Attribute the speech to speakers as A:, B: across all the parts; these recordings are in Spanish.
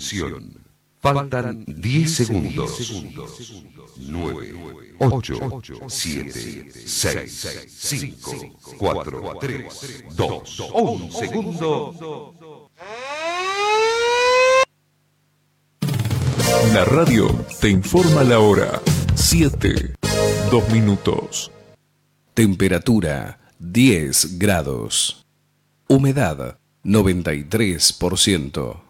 A: Atención. Faltan 10 segundos. 9, 8, 7, 6, 5, 4, 3, 2, 1 segundo.
B: La radio te informa la hora. 7, 2 minutos. Temperatura 10 grados. Humedad 93%.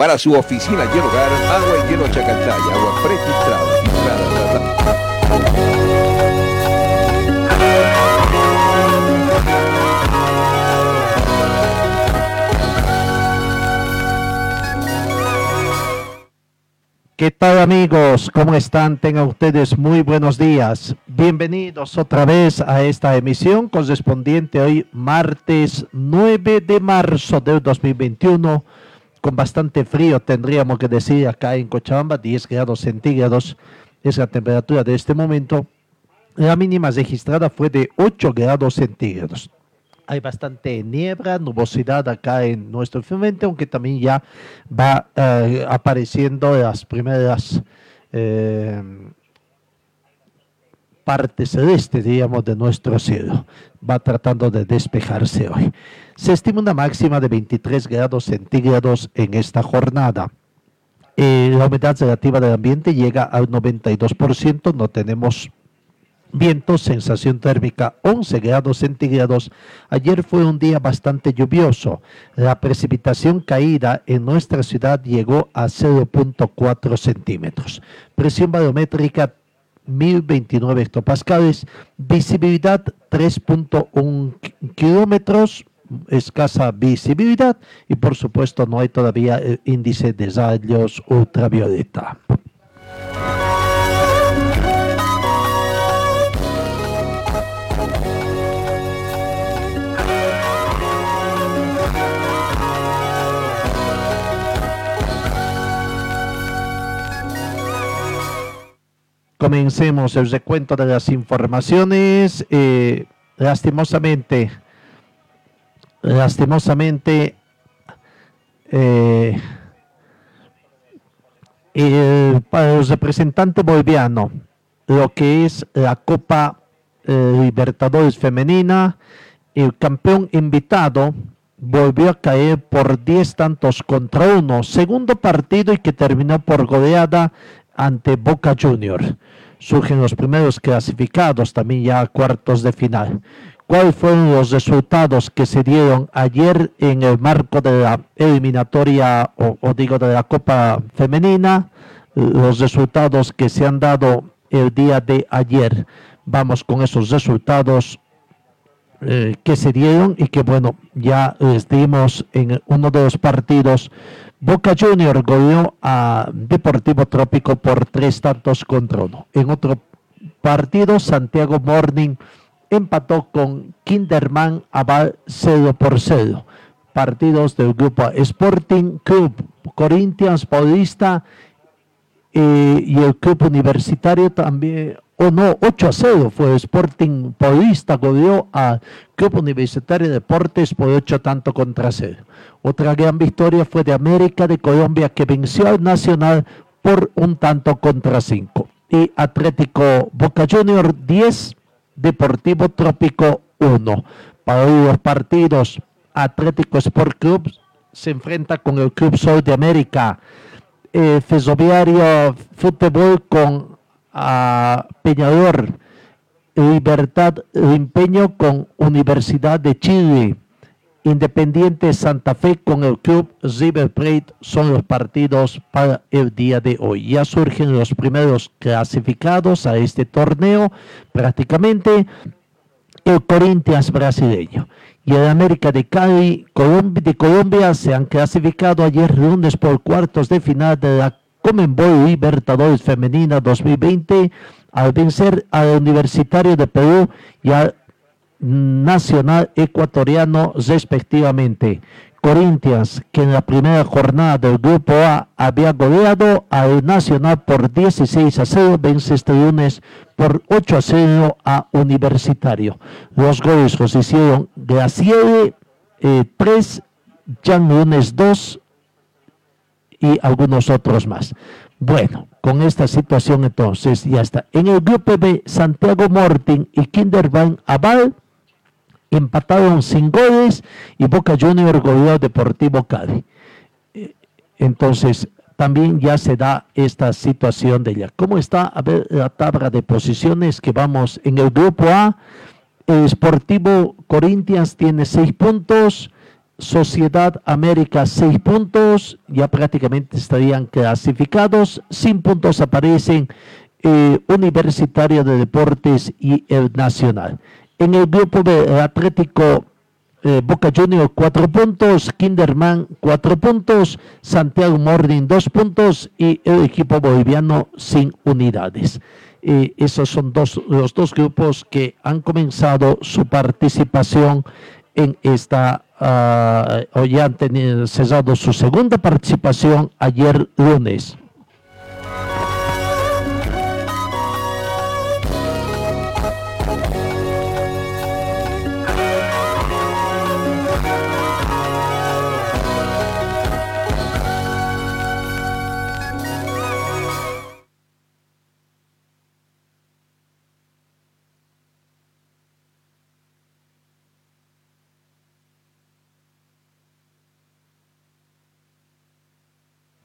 C: Para su oficina y hogar, agua y hielo Chacantaya, agua prefiltrada, filtrada,
D: ¿Qué tal amigos? ¿Cómo están? Tengan ustedes muy buenos días. Bienvenidos otra vez a esta emisión correspondiente hoy martes 9 de marzo del 2021 con bastante frío tendríamos que decir acá en Cochabamba 10 grados centígrados es la temperatura de este momento. La mínima registrada fue de 8 grados centígrados hay bastante niebla, nubosidad acá en nuestro firmamento, aunque también ya va eh, apareciendo las primeras eh, partes celestes, digamos, de nuestro cielo. Va tratando de despejarse hoy. Se estima una máxima de 23 grados centígrados en esta jornada. Eh, la humedad relativa del ambiente llega al 92%, no tenemos Viento, sensación térmica 11 grados centígrados. Ayer fue un día bastante lluvioso. La precipitación caída en nuestra ciudad llegó a 0.4 centímetros. Presión barométrica 1029 hectopascales. Visibilidad 3.1 kilómetros. Escasa visibilidad y por supuesto no hay todavía el índice de rayos ultravioleta. Comencemos el recuento de las informaciones. Eh, lastimosamente, lastimosamente, eh, el, el representante boliviano, lo que es la Copa eh, Libertadores Femenina, el campeón invitado volvió a caer por 10 tantos contra uno. Segundo partido y que terminó por goleada ante Boca Junior. Surgen los primeros clasificados también ya a cuartos de final. ¿Cuáles fueron los resultados que se dieron ayer en el marco de la eliminatoria o, digo de la Copa Femenina? Los resultados que se han dado el día de ayer. Vamos con esos resultados eh, que se dieron y que bueno, ya les dimos en uno de los partidos Boca Junior goleó a Deportivo Trópico por tres tantos contra uno. En otro partido, Santiago Morning empató con Kinderman Aval 0 por 0. Partidos del grupo Sporting Club Corinthians Paulista eh, y el club universitario también, o no, 8 a 0 fue Sporting Paulista, goleó a Club Universitario de Deportes por 8 tanto contra 0. Otra gran victoria fue de América de Colombia que venció al Nacional por un tanto contra 5. Y Atlético Boca Junior 10, Deportivo Trópico 1. Para hoy los partidos, Atlético Sport Club se enfrenta con el Club Sol de América. Eh, Ferroviario Fútbol con ah, Peñador. Libertad Empeño con Universidad de Chile. Independiente Santa Fe con el club River Plate son los partidos para el día de hoy. Ya surgen los primeros clasificados a este torneo prácticamente el Corinthians brasileño. Y el América de Cali de Colombia se han clasificado ayer lunes por cuartos de final de la Comenbol Libertadores Femenina 2020 al vencer al Universitario de Perú y al Nacional Ecuatoriano respectivamente. Corinthians, que en la primera jornada del Grupo A había goleado al Nacional por 16 a 0, vence este lunes por 8 a 0 a Universitario. Los goles los hicieron Graciele 3, eh, Jan Lunes 2 y algunos otros más. Bueno, con esta situación entonces ya está. En el grupo B, Santiago Mortin y Kinderban Aval empataron sin goles y Boca Junior goleó Deportivo Cali. Eh, entonces, también ya se da esta situación de ella. ¿Cómo está? A ver, la tabla de posiciones que vamos en el grupo A. El Sportivo Corinthians tiene seis puntos. Sociedad América seis puntos, ya prácticamente estarían clasificados. Sin puntos aparecen eh, Universitario de Deportes y el Nacional. En el grupo de Atlético eh, Boca Junior cuatro puntos, Kinderman cuatro puntos, Santiago Morning dos puntos y el equipo boliviano sin unidades. Eh, esos son dos, los dos grupos que han comenzado su participación en esta, uh, ya han tenido, cesado su segunda participación ayer lunes.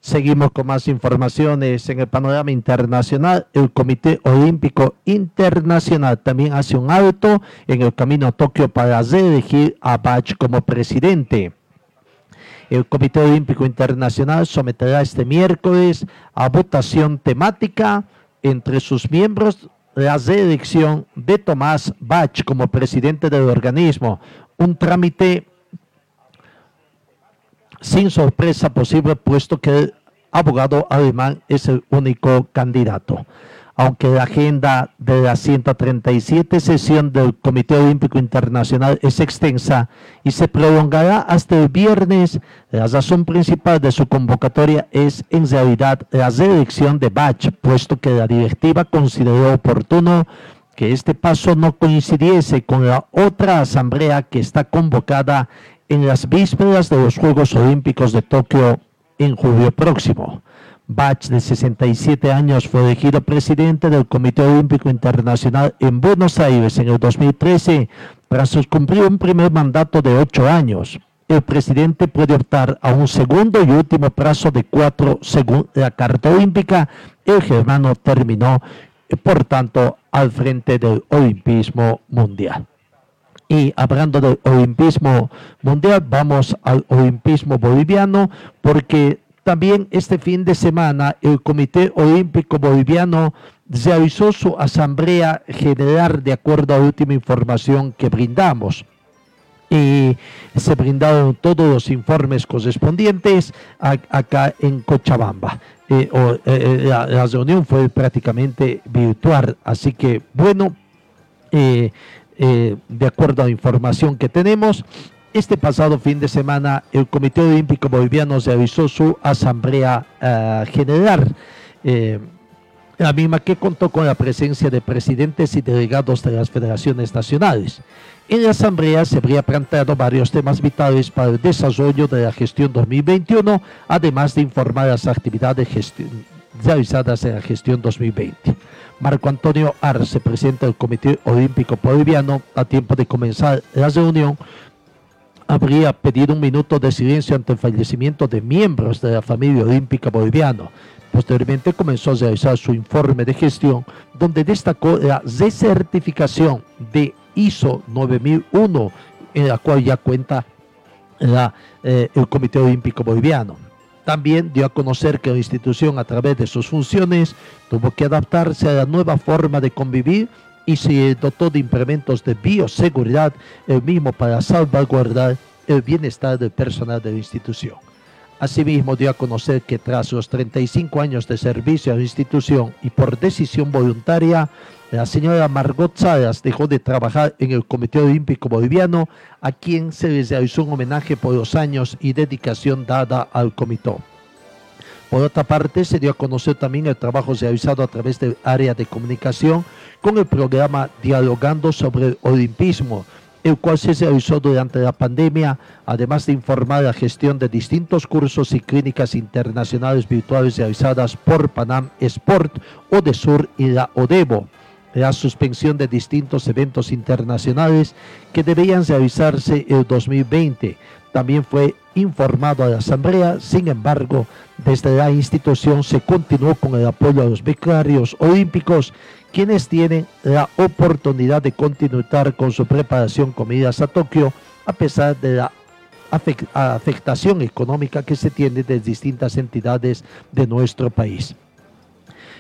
D: Seguimos con más informaciones en el panorama internacional. El Comité Olímpico Internacional también hace un alto en el camino a Tokio para elegir a Bach como presidente. El Comité Olímpico Internacional someterá este miércoles a votación temática entre sus miembros la reelección de Tomás Bach como presidente del organismo, un trámite sin sorpresa posible, puesto que el abogado alemán es el único candidato. Aunque la agenda de la 137 sesión del Comité Olímpico Internacional es extensa y se prolongará hasta el viernes, la razón principal de su convocatoria es en realidad la reelección de Bach, puesto que la directiva consideró oportuno que este paso no coincidiese con la otra asamblea que está convocada en las vísperas de los Juegos Olímpicos de Tokio en julio próximo. Bach, de 67 años, fue elegido presidente del Comité Olímpico Internacional en Buenos Aires en el 2013 tras cumplir un primer mandato de ocho años. El presidente puede optar a un segundo y último plazo de cuatro según la Carta Olímpica. El germano terminó, por tanto, al frente del Olimpismo Mundial. Y hablando del olimpismo mundial, vamos al olimpismo boliviano, porque también este fin de semana el Comité Olímpico Boliviano realizó su asamblea general de acuerdo a la última información que brindamos. Y se brindaron todos los informes correspondientes acá en Cochabamba. Eh, eh, eh, la, reunión fue prácticamente virtual, así que bueno, de acuerdo a la información que tenemos, este pasado fin de semana el Comité Olímpico Boliviano realizó su asamblea eh, general, eh, la misma que contó con la presencia de presidentes y delegados de las federaciones nacionales. En la asamblea se habría planteado varios temas vitales para el desarrollo de la gestión 2021, además de informar las actividades realizadas en la gestión 2020. Marco Antonio Arce, presidente del Comité Olímpico Boliviano, a tiempo de comenzar la reunión, habría pedido un minuto de silencio ante el fallecimiento de miembros de la familia olímpica boliviana. Posteriormente comenzó a realizar su informe de gestión, donde destacó la recertificación de ISO 9001, en la cual ya cuenta eh, el Comité Olímpico Boliviano. También dio a conocer que la institución a través de sus funciones tuvo que adaptarse a la nueva forma de convivir y se dotó de implementos de bioseguridad, el mismo para salvaguardar el bienestar del personal de la institución. Asimismo, dio a conocer que tras los 35 años de servicio a la institución y por decisión voluntaria, la señora Margot Salas dejó de trabajar en el Comité Olímpico Boliviano, a quien se les realizó un homenaje por los años y dedicación dada al comité. Por otra parte, se dio a conocer también el trabajo realizado a través del área de comunicación con el programa Dialogando sobre el Olimpismo, el cual se realizó durante la pandemia, además de informar la gestión de distintos cursos y clínicas internacionales virtuales realizadas por Panam Sport, Odesur y la Odebo la suspensión de distintos eventos internacionales que debían realizarse el 2020. También fue informado a la Asamblea, sin embargo, desde la institución se continuó con el apoyo a los becarios olímpicos, quienes tienen la oportunidad de continuar con su preparación con medidas a Tokio, a pesar de la afectación económica que se tiene de distintas entidades de nuestro país.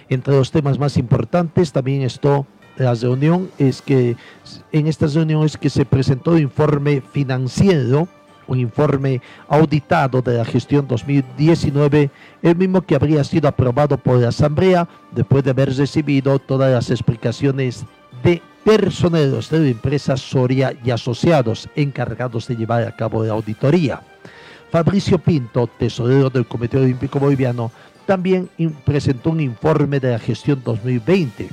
D: Entre los temas más importantes también esto la reunión es que en esta reunión es que se presentó un informe financiero, un informe auditado de la gestión 2019, el mismo que habría sido aprobado por la Asamblea después de haber recibido todas las explicaciones de personeros de la empresa Soria y asociados encargados de llevar a cabo la auditoría. Fabricio Pinto, tesorero del Comité Olímpico Boliviano, también presentó un informe de la gestión 2020,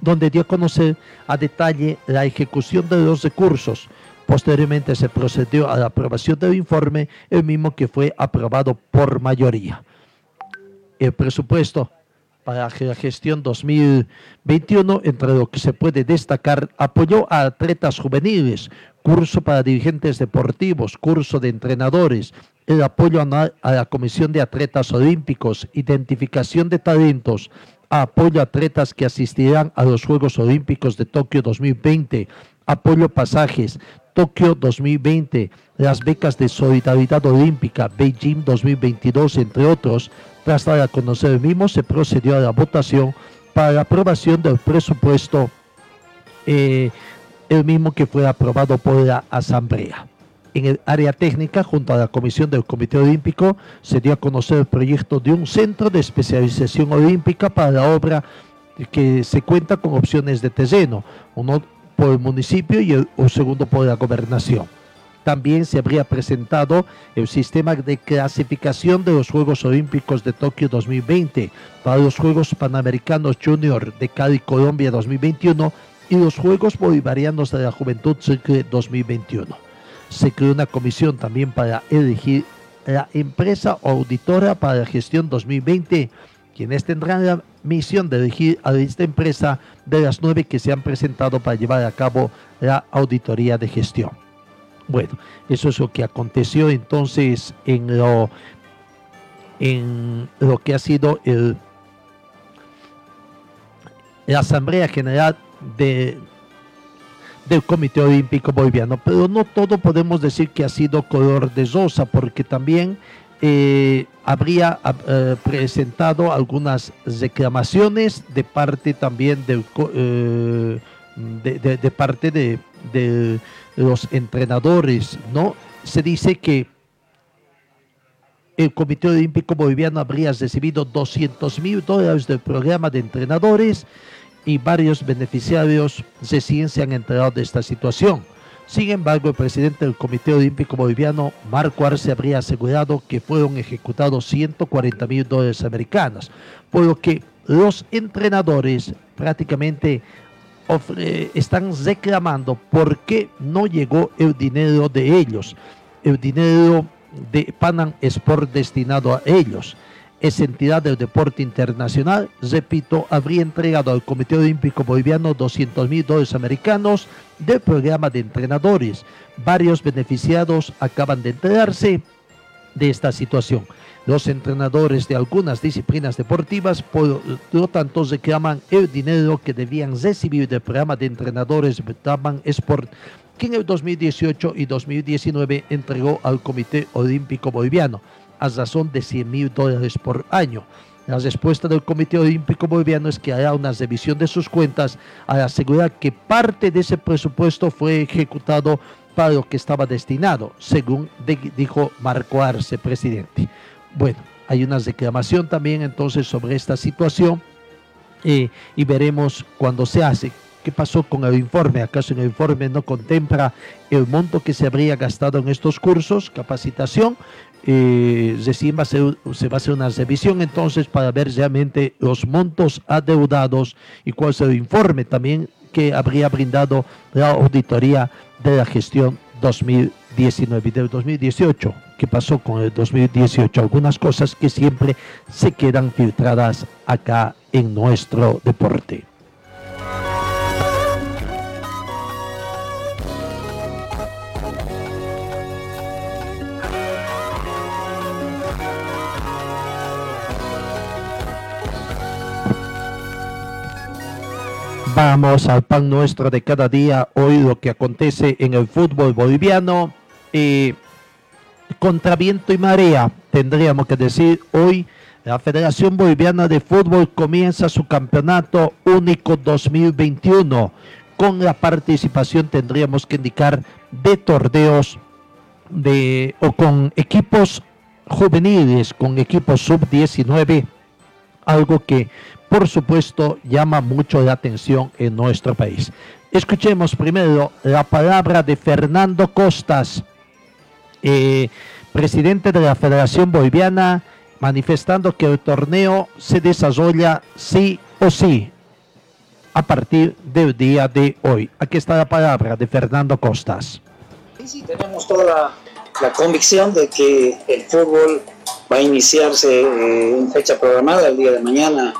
D: donde dio a conocer a detalle la ejecución de los recursos. Posteriormente se procedió a la aprobación del informe, el mismo que fue aprobado por mayoría. El presupuesto para la gestión 2021, entre lo que se puede destacar, apoyó a atletas juveniles, curso para dirigentes deportivos, curso de entrenadores, el apoyo a la Comisión de Atletas Olímpicos, identificación de talentos, apoyo a atletas que asistirán a los Juegos Olímpicos de Tokio 2020, apoyo pasajes, Tokio 2020, las becas de solidaridad olímpica, Beijing 2022, entre otros. Tras dar a conocer el mismo, se procedió a la votación para la aprobación del presupuesto, eh, el mismo que fue aprobado por la Asamblea. En el área técnica, junto a la Comisión del Comité Olímpico, se dio a conocer el proyecto de un centro de especialización olímpica para la obra que se cuenta con opciones de terreno, uno por el municipio y el, segundo por la gobernación. También se habría presentado el sistema de clasificación de los Juegos Olímpicos de Tokio 2020 para los Juegos Panamericanos Junior de Cali, Colombia 2021 y los Juegos Bolivarianos de la Juventud 2021 se creó una comisión también para elegir la empresa auditora para la gestión 2020, quienes tendrán la misión de elegir a esta empresa de las nueve que se han presentado para llevar a cabo la auditoría de gestión. Bueno, eso es lo que aconteció entonces en lo, en lo que ha sido el, la Asamblea General de, del Comité Olímpico Boliviano. Pero no todo podemos decir que ha sido color de rosa, porque también eh, habría eh, presentado algunas reclamaciones de parte también del, eh, de, parte de, de, los entrenadores, ¿no? Se dice que el Comité Olímpico Boliviano habría recibido 200 mil dólares del programa de entrenadores y varios beneficiarios recién se han enterado de esta situación. Sin embargo, el presidente del Comité Olímpico Boliviano, Marco Arce, habría asegurado que fueron ejecutados 140 mil dólares americanos, por lo que los entrenadores prácticamente están reclamando por qué no llegó el dinero de ellos, el dinero de Panam Sport destinado a ellos esa entidad del deporte internacional, repito, habría entregado al Comité Olímpico Boliviano 200 mil dólares americanos del programa de entrenadores. Varios beneficiados acaban de enterarse de esta situación. Los entrenadores de algunas disciplinas deportivas, por lo tanto, reclaman el dinero que debían recibir del programa de entrenadores Taman Sport, que en el 2018 y 2019 entregó al Comité Olímpico Boliviano a razón de 100 mil dólares por año. La respuesta del Comité Olímpico Boliviano es que hará una revisión de sus cuentas al asegurar que parte de ese presupuesto fue ejecutado para lo que estaba destinado, según dijo Marco Arce, presidente. Bueno, hay una reclamación también entonces sobre esta situación eh, y veremos cuándo se hace. ¿Qué pasó con el informe? ¿Acaso el informe no contempla el monto que se habría gastado en estos cursos, capacitación? Eh, recién va a ser, se va a hacer una revisión entonces para ver realmente los montos adeudados y cuál es el informe también que habría brindado la auditoría de la gestión 2019 y del 2018. ¿Qué pasó con el 2018? Algunas cosas que siempre se quedan filtradas acá en nuestro deporte. Vamos al pan nuestro de cada día. Hoy lo que acontece en el fútbol boliviano. Eh, contra viento y marea, tendríamos que decir hoy. La Federación Boliviana de Fútbol comienza su campeonato único 2021 con la participación, tendríamos que indicar, de torneos de, o con equipos juveniles, con equipos sub-19, algo que por supuesto, llama mucho la atención en nuestro país. Escuchemos primero la palabra de Fernando Costas, eh, presidente de la Federación Boliviana, manifestando que el torneo se desarrolla sí o sí a partir del día de hoy. Aquí está la palabra de Fernando Costas.
E: Sí, tenemos toda la, convicción de que el fútbol va a iniciarse eh, en fecha programada el día de mañana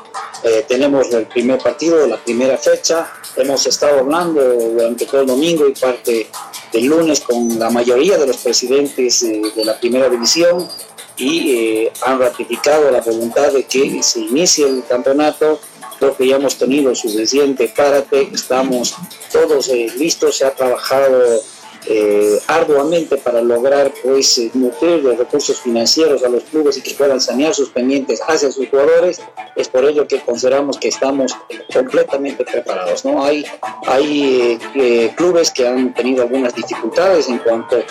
E: eh, tenemos el primer partido, la primera fecha. Hemos estado hablando durante todo el domingo y parte del lunes con la mayoría de los presidentes eh, de la primera división y han ratificado la voluntad de que se inicie el campeonato. Creo que ya hemos tenido suficiente párate, estamos todos listos, se ha trabajado eh, arduamente para lograr pues eh, nutrir de recursos financieros a los clubes y que puedan sanear sus pendientes hacia sus jugadores, es por ello que consideramos que estamos completamente preparados. ¿no? Hay, hay eh, clubes que han tenido algunas dificultades en cuanto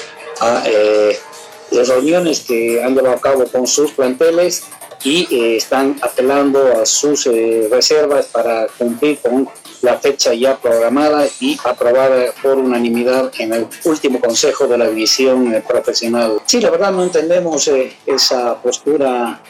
E: a las reuniones que han llevado a cabo con sus planteles y están apelando a sus reservas para cumplir con la fecha ya programada y aprobada por unanimidad en el último consejo de la división eh, profesional. Sí, la verdad no entendemos eh, esa postura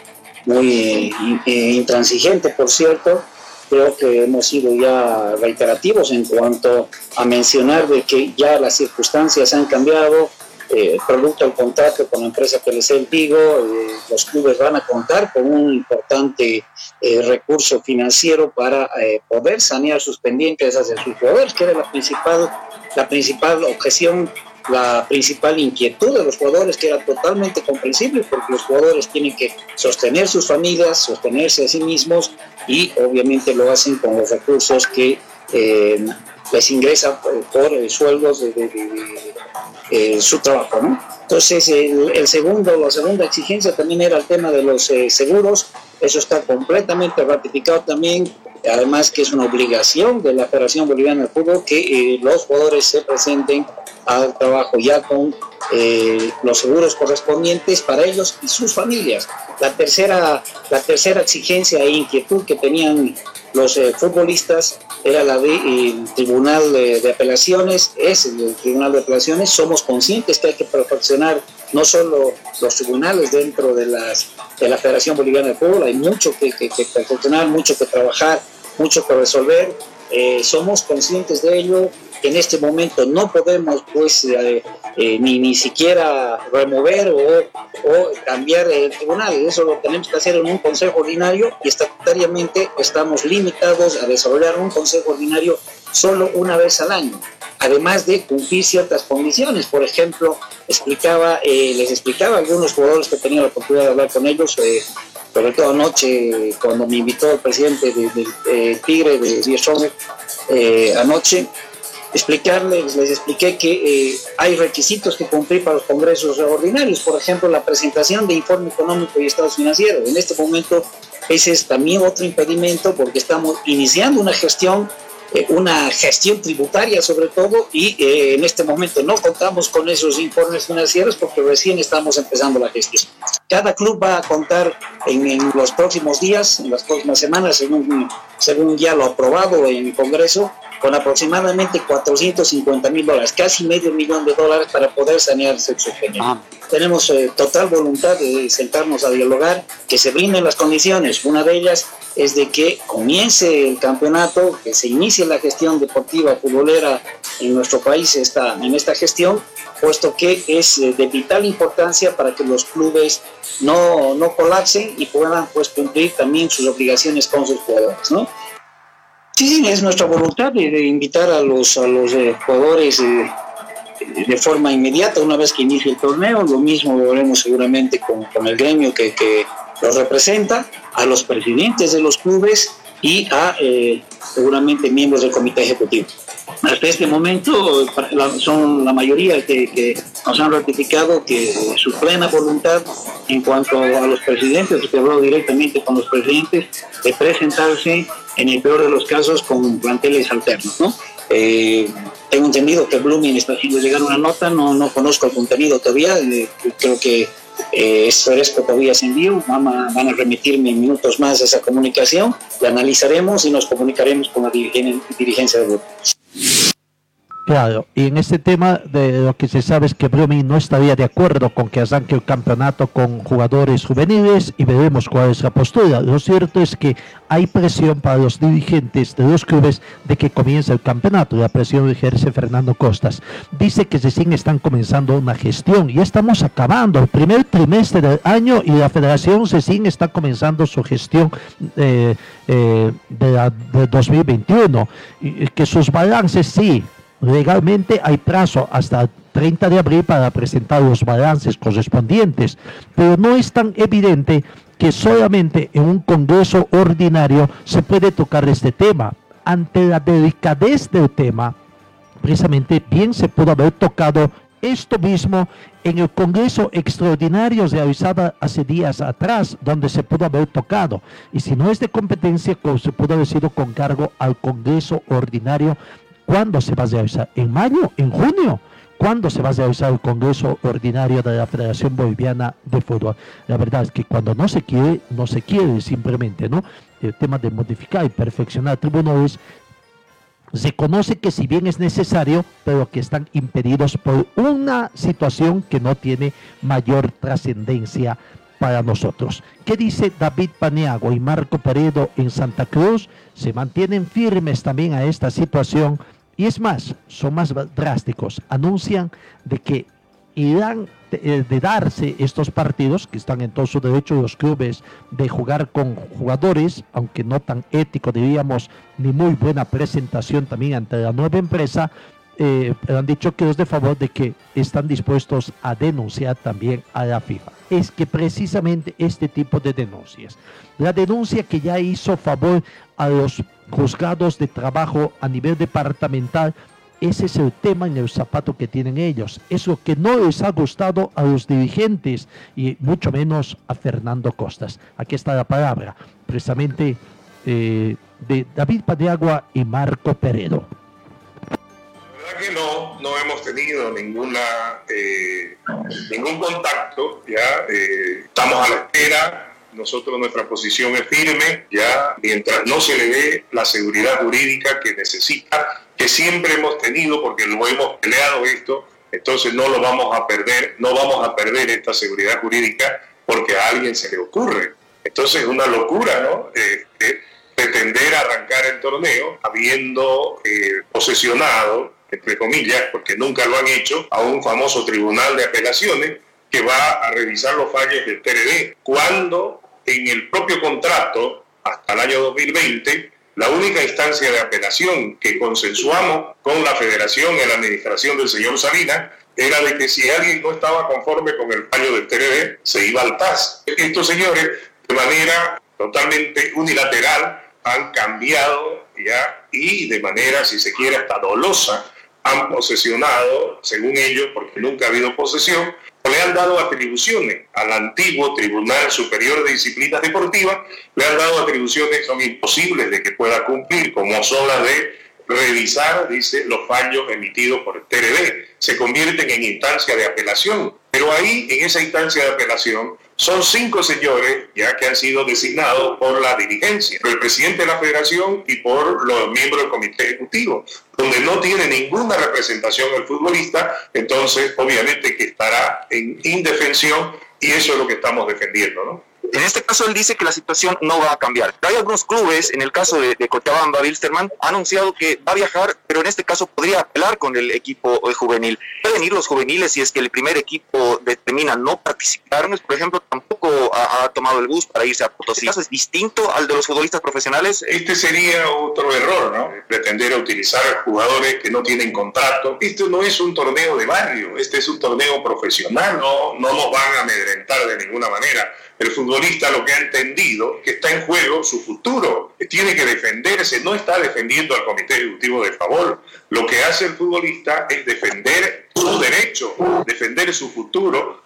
E: muy eh, intransigente, por cierto. Creo que hemos sido ya reiterativos en cuanto a mencionar de que ya las circunstancias han cambiado, eh, producto del contrato con la empresa PLC El Vigo, eh, los clubes van a contar con un importante eh, recurso financiero para poder sanear sus pendientes hacia sus jugadores, que era la principal, la principal objeción, la principal inquietud de los jugadores, que era totalmente comprensible, porque los jugadores tienen que sostener sus familias, sostenerse a sí mismos y obviamente lo hacen con los recursos que les ingresan por, sueldos de eh, su trabajo, ¿no? Entonces, el, segundo, la segunda exigencia también era el tema de los eh, seguros, eso está completamente ratificado también, además que es una obligación de la Federación Boliviana de Fútbol que eh, los jugadores se presenten al trabajo ya con los seguros correspondientes para ellos y sus familias. La tercera, la tercera exigencia e inquietud que tenían los eh, futbolistas era la del Tribunal de, Apelaciones, es el Tribunal de Apelaciones, somos conscientes que hay que perfeccionar no solo los tribunales dentro de, las, de la Federación Boliviana de Fútbol, hay mucho que, que, que perfeccionar, mucho que trabajar, mucho que resolver, eh, somos conscientes de ello, en este momento no podemos pues eh, eh, ni, ni siquiera remover o, cambiar el tribunal, eso lo tenemos que hacer en un consejo ordinario y estatutariamente estamos limitados a desarrollar un consejo ordinario solo una vez al año, además de cumplir ciertas condiciones, por ejemplo, explicaba, eh, les explicaba a algunos jugadores que tenía la oportunidad de hablar con ellos, sobre todo anoche cuando me invitó el presidente del Tigre de Díaz anoche, explicarles, les expliqué que eh, hay requisitos que cumplir para los congresos ordinarios, por ejemplo, la presentación de informe económico y estados financieros. En este momento ese es también otro impedimento porque estamos iniciando una gestión eh, una gestión tributaria sobre todo y eh, en este momento no contamos con esos informes financieros porque recién estamos empezando la gestión. Cada club va a contar en, los próximos días, en las próximas semanas, según, según ya lo aprobado en el Congreso, con aproximadamente 450 mil dólares, casi medio millón de dólares para poder sanear su ah. Tenemos eh, total voluntad de sentarnos a dialogar, que se brinden las condiciones. Una de ellas es de que comience el campeonato, que se inicie la gestión deportiva futbolera en nuestro país esta, en esta gestión, puesto que es eh, de vital importancia para que los clubes no, no colapsen y puedan pues, cumplir también sus obligaciones con sus jugadores. ¿no? Sí, es nuestra voluntad de, invitar a los, a los eh, jugadores eh, de forma inmediata una vez que inicie el torneo. Lo mismo lo haremos seguramente con, con el gremio que, que, los representa, a los presidentes de los clubes y a eh, seguramente miembros del comité ejecutivo. Hasta este momento son la mayoría que, que, nos han ratificado que su plena voluntad en cuanto a los presidentes, que habló directamente con los presidentes, de presentarse en el peor de los casos con planteles alternos. ¿no? Eh, tengo entendido que Blooming está haciendo llegar una nota, no, no conozco el contenido todavía, eh, creo que eh, es fresco todavía se envío, van a, van a remitirme en minutos más esa comunicación, la analizaremos y nos comunicaremos con la dirigencia del grupo.
D: Claro, y en este tema de lo que se sabe es que Blooming no estaría de acuerdo con que arranque el campeonato con jugadores juveniles y veremos cuál es la postura. Lo cierto es que hay presión para los dirigentes de los clubes de que comience el campeonato. La presión ejerce Fernando Costas. Dice que recién están comenzando una gestión y estamos acabando el primer trimestre del año y la Federación recién está comenzando su gestión eh, eh, de, de 2021. Y que sus balances sí Legalmente hay plazo hasta 30 de abril para presentar los balances correspondientes, pero no es tan evidente que solamente en un Congreso ordinario se puede tocar este tema. Ante la delicadez del tema, precisamente bien se pudo haber tocado esto mismo en el Congreso Extraordinario realizado hace días atrás, donde se pudo haber tocado. Y si no es de competencia, se pudo haber sido con cargo al Congreso Ordinario ¿Cuándo se va a realizar? ¿En mayo? ¿En junio? ¿Cuándo se va a realizar el Congreso Ordinario de la Federación Boliviana de Fútbol? La verdad es que cuando no se quiere, no se quiere simplemente, ¿no? El tema de modificar y perfeccionar tribunales se conoce que si bien es necesario, pero que están impedidos por una situación que no tiene mayor trascendencia para nosotros. ¿Qué dice David Paniago y Marco Peredo en Santa Cruz? Se mantienen firmes también a esta situación y es más, son más drásticos. Anuncian de que irán de, eh, darse estos partidos, que están en todo su derecho los clubes de jugar con jugadores, aunque no tan ético, diríamos, ni muy buena presentación también ante la nueva empresa, eh, han dicho que es de favor de que están dispuestos a denunciar también a la FIFA. Es que precisamente este tipo de denuncias, la denuncia que ya hizo favor a los juzgados de trabajo a nivel departamental, ese es el tema en el zapato que tienen ellos. Es lo que no les ha gustado a los dirigentes y mucho menos a Fernando Costas. Aquí está la palabra, precisamente eh, de David Padeagua y Marco Peredo
F: que no, no hemos tenido ninguna, eh, ningún contacto, ya eh, estamos a la espera. Nosotros nuestra posición es firme, ya mientras no se le dé la seguridad jurídica que necesita, que siempre hemos tenido, porque lo hemos peleado esto, entonces no lo vamos a perder, no vamos a perder esta seguridad jurídica porque a alguien se le ocurre. Entonces es una locura, ¿no? Eh, pretender arrancar el torneo habiendo posesionado entre comillas, porque nunca lo han hecho, a un famoso tribunal de apelaciones que va a revisar los fallos del TRD, cuando en el propio contrato, hasta el año 2020, la única instancia de apelación que consensuamos con la federación en la administración del señor Salinas era de que si alguien no estaba conforme con el fallo del TRD, se iba al TAS. Estos señores, de manera totalmente unilateral, han cambiado ya y de manera, si se quiere, hasta dolosa, han posesionado, según ellos, porque nunca ha habido posesión, le han dado atribuciones al antiguo Tribunal Superior de Disciplinas Deportivas, le han dado atribuciones que son imposibles de que pueda cumplir, como son las de revisar, dice, los fallos emitidos por el TRD. Se convierten en instancia de apelación. Pero ahí, en esa instancia de apelación, son cinco señores ya que han sido designados por la dirigencia, por el presidente de la federación y por los miembros del comité ejecutivo, donde no tiene ninguna representación el futbolista, entonces obviamente que estará en indefensión y eso es lo que estamos defendiendo, ¿no?
G: En este caso, él dice que la situación no va a cambiar. Hay algunos clubes, en el caso de, de Cochabamba, Wilstermann, ha anunciado que va a viajar, pero en este caso podría apelar con el equipo eh, juvenil. Pueden ir los juveniles si es que el primer equipo determina no participar. Por ejemplo, tampoco ha, tomado el bus para irse a Potosí. ¿El caso es distinto al de los futbolistas profesionales?
F: Este sería otro error, ¿no? Pretender utilizar jugadores que no tienen contrato. Esto no es un torneo de barrio, este es un torneo profesional. No, no nos van a amedrentar de ninguna manera el futbolista lo que ha entendido que está en juego su futuro, tiene que defenderse, no está defendiendo al comité ejecutivo de favor. Lo que hace el futbolista es defender su derecho, defender su futuro.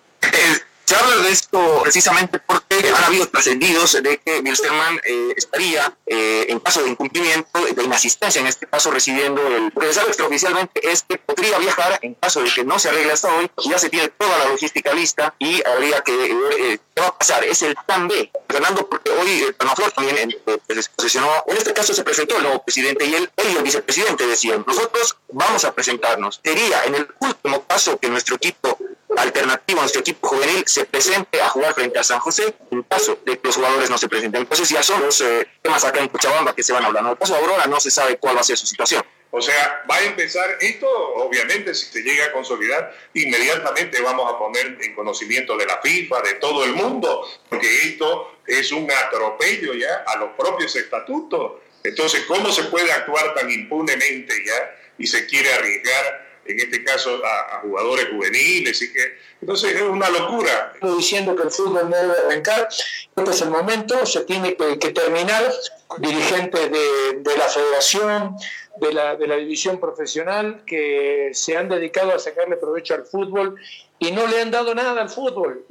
G: Se habla de esto precisamente porque han habido trascendidos de que Wilstermann eh, estaría, eh, en caso de incumplimiento, de inasistencia, en este caso recibiendo el... Lo que se sabe extraoficialmente es que podría viajar en caso de que no se arregle hasta hoy, ya se tiene toda la logística lista y habría que ver eh, qué va a pasar. Es el plan B. Fernando, porque hoy Panaflor también eh, se posicionó, en este caso se presentó el nuevo presidente y él, él y el vicepresidente decían, nosotros vamos a presentarnos. Sería en el último caso que nuestro equipo alternativo, nuestro equipo juvenil, se presente a jugar frente a San José, en caso de que los jugadores no se presenten. Entonces ya son los eh, temas acá en Cochabamba que se van hablando. En el caso de Aurora no se sabe cuál va a ser su situación.
F: O sea, va a empezar esto, obviamente, si se llega a consolidar, inmediatamente vamos a poner en conocimiento de la FIFA, de todo el mundo, porque esto es un atropello ya a los propios estatutos. Entonces, ¿cómo se puede actuar tan impunemente ya y se quiere arriesgar en este caso a, jugadores juveniles y que entonces es una locura.
H: Diciendo que el fútbol no debe arrancar, este es el momento, se tiene que, terminar, dirigentes de, de la federación, de la, de la división profesional, que se han dedicado a sacarle provecho al fútbol y no le han dado nada al fútbol.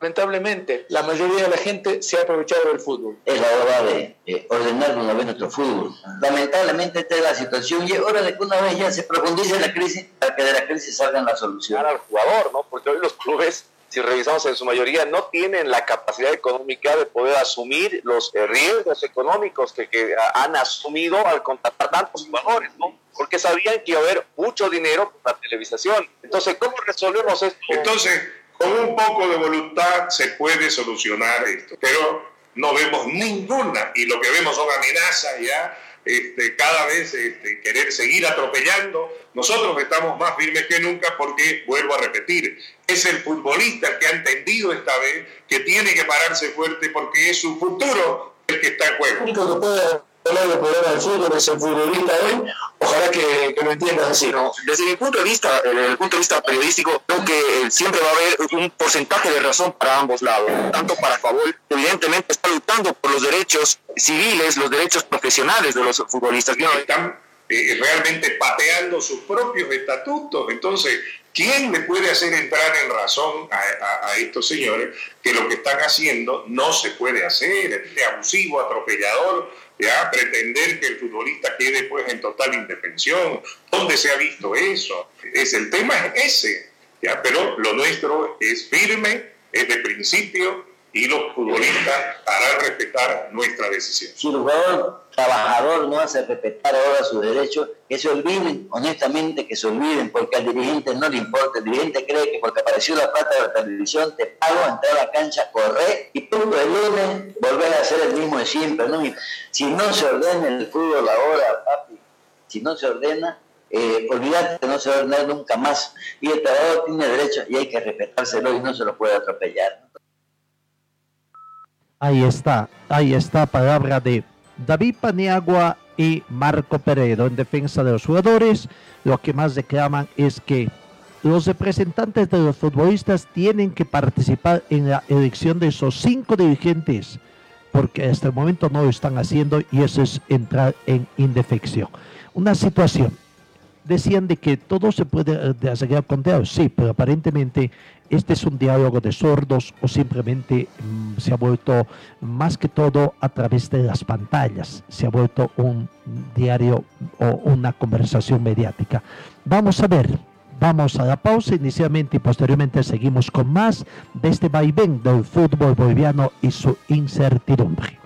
H: Lamentablemente, la mayoría de la gente se ha aprovechado del fútbol.
I: Es la hora de eh, ordenar una vez nuestro fútbol. Lamentablemente esta es la situación y es hora de que una vez ya se profundice la crisis para que de la crisis salgan las soluciones.
J: Al jugador, ¿no? Porque hoy los clubes si revisamos en su mayoría, no tienen la capacidad económica de poder asumir los riesgos económicos que, que han asumido al contratar tantos jugadores, ¿no? Porque sabían que iba a haber mucho dinero por la televisación. Entonces, ¿cómo resolvemos esto?
F: Entonces, con un poco de voluntad se puede solucionar esto, pero no vemos ninguna y lo que vemos son amenazas ya este, cada vez este, querer seguir atropellando. Nosotros estamos más firmes que nunca porque, vuelvo a repetir, es el futbolista el que ha entendido esta vez que tiene que pararse fuerte porque es su futuro el que está en juego
H: hablar de problema del fútbol es el futbolista hoy, ojalá que, que lo entiendas así.
G: No, desde mi punto de vista, desde el punto de vista periodístico, creo que siempre va a haber un porcentaje de razón para ambos lados, tanto para favor, evidentemente está luchando por los derechos civiles, los derechos profesionales de los futbolistas.
F: ¿no? Están eh, realmente pateando sus propios estatutos, entonces ¿Quién le puede hacer entrar en razón a, a, a, estos señores que lo que están haciendo no se puede hacer? Este abusivo, atropellador, ya pretender que el futbolista quede pues en total indefensión. ¿Dónde se ha visto eso? Es, el tema es ese, ¿ya? pero lo nuestro es firme, es de principio y los futbolistas harán respetar nuestra decisión.
I: Si el jugador trabajador no hace respetar ahora sus derechos, que se olviden, honestamente que se olviden, porque al dirigente no le importa. El dirigente cree que porque apareció la plata de la televisión, te pago, entrar a la cancha, correr y punto el lunes volver a hacer el mismo de siempre. ¿no? Si no se ordena el fútbol ahora, papi, si no se ordena, eh, olvídate no se va a ordenar nunca más. Y el trabajador tiene derecho y hay que respetárselo y no se lo puede atropellar.
D: Ahí está, ahí está palabra de David Paniagua y Marco Peredo en defensa de los jugadores. Lo que más reclaman es que los representantes de los futbolistas tienen que participar en la elección de esos cinco dirigentes, porque hasta el momento no lo están haciendo y eso es entrar en indefección. Una situación decían de que todo se puede eh, hacer con diálogo, sí, pero aparentemente este es un diálogo de sordos o simplemente mm, se ha vuelto más que todo a través de las pantallas, se ha vuelto un diario o una conversación mediática. Vamos a ver, Vamos a la pausa inicialmente y posteriormente seguimos con más de este vaivén del fútbol boliviano y su incertidumbre.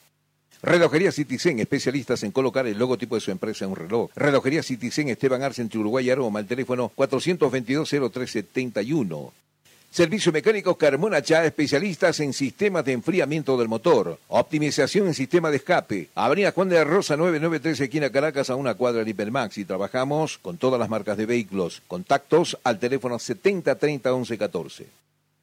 C: Relojería Citizen, especialistas en colocar el logotipo de su empresa en un reloj. Relojería Citizen, Esteban Arce, entre Uruguay y Aroma, el teléfono 422-0371. Servicio mecánico Carmona Chá, especialistas en sistemas de enfriamiento del motor. Optimización en sistema de escape. Avenida Juan de la Rosa 993, esquina Caracas, a una cuadra de Hipermax. Y trabajamos con todas las marcas de vehículos. Contactos al teléfono 7030 1114.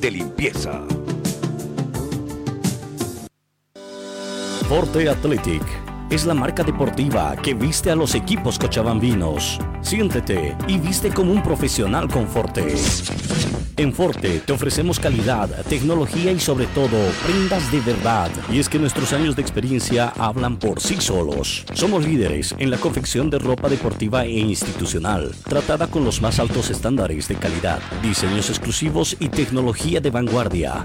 B: De limpieza.
K: Forte Athletic es la marca deportiva que viste a los equipos cochabambinos. Siéntete y viste como un profesional con Forte. En Forte te ofrecemos calidad, tecnología y sobre todo prendas de verdad. Y es que nuestros años de experiencia hablan por sí solos. Somos líderes en la confección de ropa deportiva e institucional, tratada con los más altos estándares de calidad, diseños exclusivos y tecnología de vanguardia.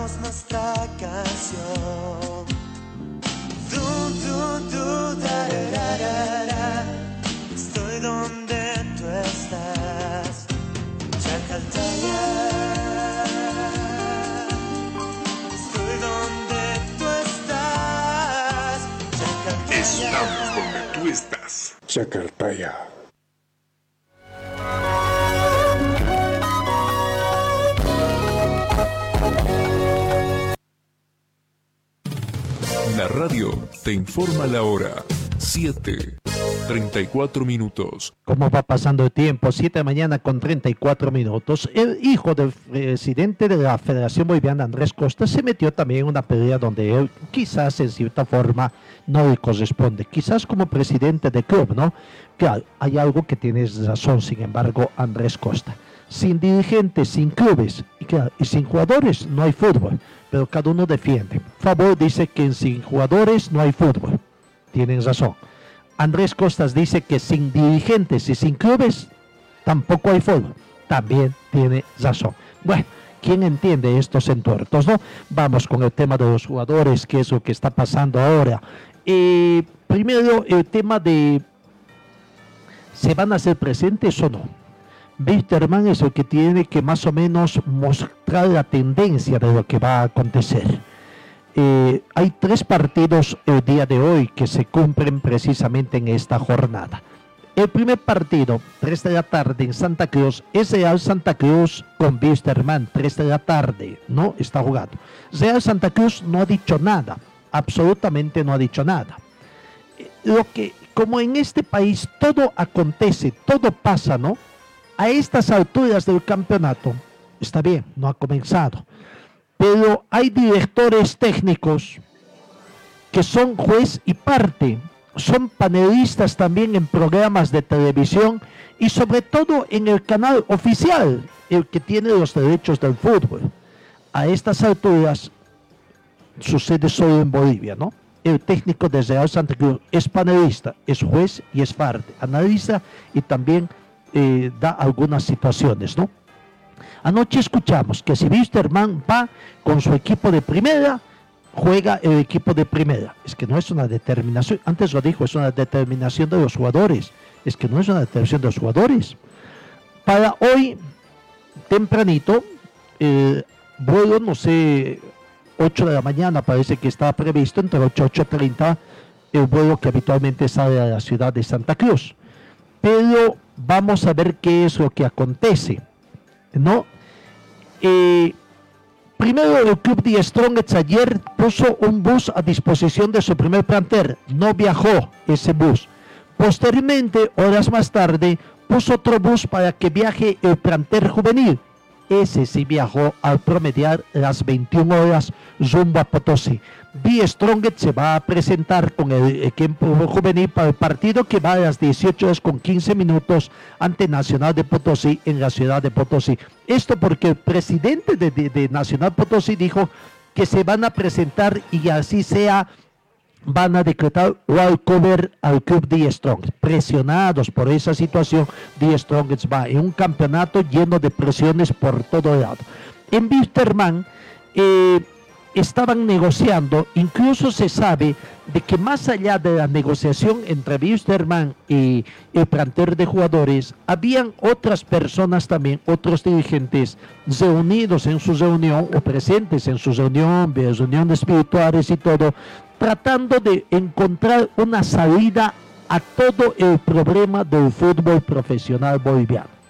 L: Cantamos nuestra canción. Du, du, du, da, da, da, da. Estoy donde tú estás. Chacaltaya. Estoy donde tú estás. Chacaltaya.
F: Estamos donde tú estás.
M: Chacartaya.
B: La radio te informa la hora. 7. 34 minutos.
D: ¿Cómo va pasando el tiempo? 7 de mañana con 34 minutos. El hijo del presidente de la Federación Boliviana, Andrés Costa, se metió también en una pelea donde él quizás en cierta forma no le corresponde. Quizás como presidente de club, ¿no? Claro, hay algo que tienes razón, sin embargo, Andrés Costa. Sin dirigentes, sin clubes y, sin jugadores no hay fútbol, pero cada uno defiende. Favor dice que sin jugadores no hay fútbol. Tienen razón. Andrés Costas dice que sin dirigentes y sin clubes tampoco hay fútbol. También tiene razón. Bueno, ¿quién entiende estos entuertos, no? Vamos con el tema de los jugadores, qué es lo que está pasando ahora. Eh, primero, el tema de ¿se van a hacer presentes o no? Wisterman es el que tiene que más o menos mostrar la tendencia de lo que va a acontecer. Eh, hay tres partidos el día de hoy que se cumplen precisamente en esta jornada. El primer partido, 3 de la tarde en Santa Cruz, es Real Santa Cruz con Wisterman, 3 de la tarde, ¿no? Está jugando. Real Santa Cruz no ha dicho nada, absolutamente no ha dicho nada. Lo que, como en este país todo acontece, todo pasa, ¿no? A estas alturas del campeonato, está bien, no ha comenzado, pero hay directores técnicos que son juez y parte, son panelistas también en programas de televisión y sobre todo en el canal oficial, el que tiene los derechos del fútbol. A estas alturas, sucede solo en Bolivia, ¿no? El técnico de Real Santa Cruz es panelista, es juez y es parte, analiza y también eh, da algunas situaciones, ¿no? Anoche escuchamos que si Wisterman va con su equipo de primera, juega el equipo de primera. Es que no es una determinación, antes lo dijo, es una determinación de los jugadores. Es que no es una determinación de los jugadores. Para hoy, tempranito, el vuelo, no sé, 8 de la mañana parece que estaba previsto, entre 8 y 8.30, el vuelo que habitualmente sale a la ciudad de Santa Cruz. Pero vamos a ver qué es lo que acontece. ¿no? Eh, primero, el club de Strongets ayer puso un bus a disposición de su primer planter. No viajó ese bus. Posteriormente, horas más tarde, puso otro bus para que viaje el planter juvenil. Ese sí viajó al promediar las 21 horas rumbo a Potosí. B. Stronget se va a presentar con el equipo juvenil para el partido que va a las 18 horas con 15 minutos ante Nacional de Potosí en la ciudad de Potosí. Esto porque el presidente de, de- de Nacional Potosí dijo que se van a presentar y así sea van a decretar walkover al club de Strong. Presionados por esa situación, The Strongest va en un campeonato lleno de presiones por todo lado. En Wisterman eh, estaban negociando, incluso se sabe de que más allá de la negociación entre Wisterman y el plantel de jugadores, habían otras personas también, otros dirigentes reunidos en su reunión o presentes en su reunión, reuniones espirituales y todo, tratando de encontrar una salida a todo el problema del fútbol profesional boliviano.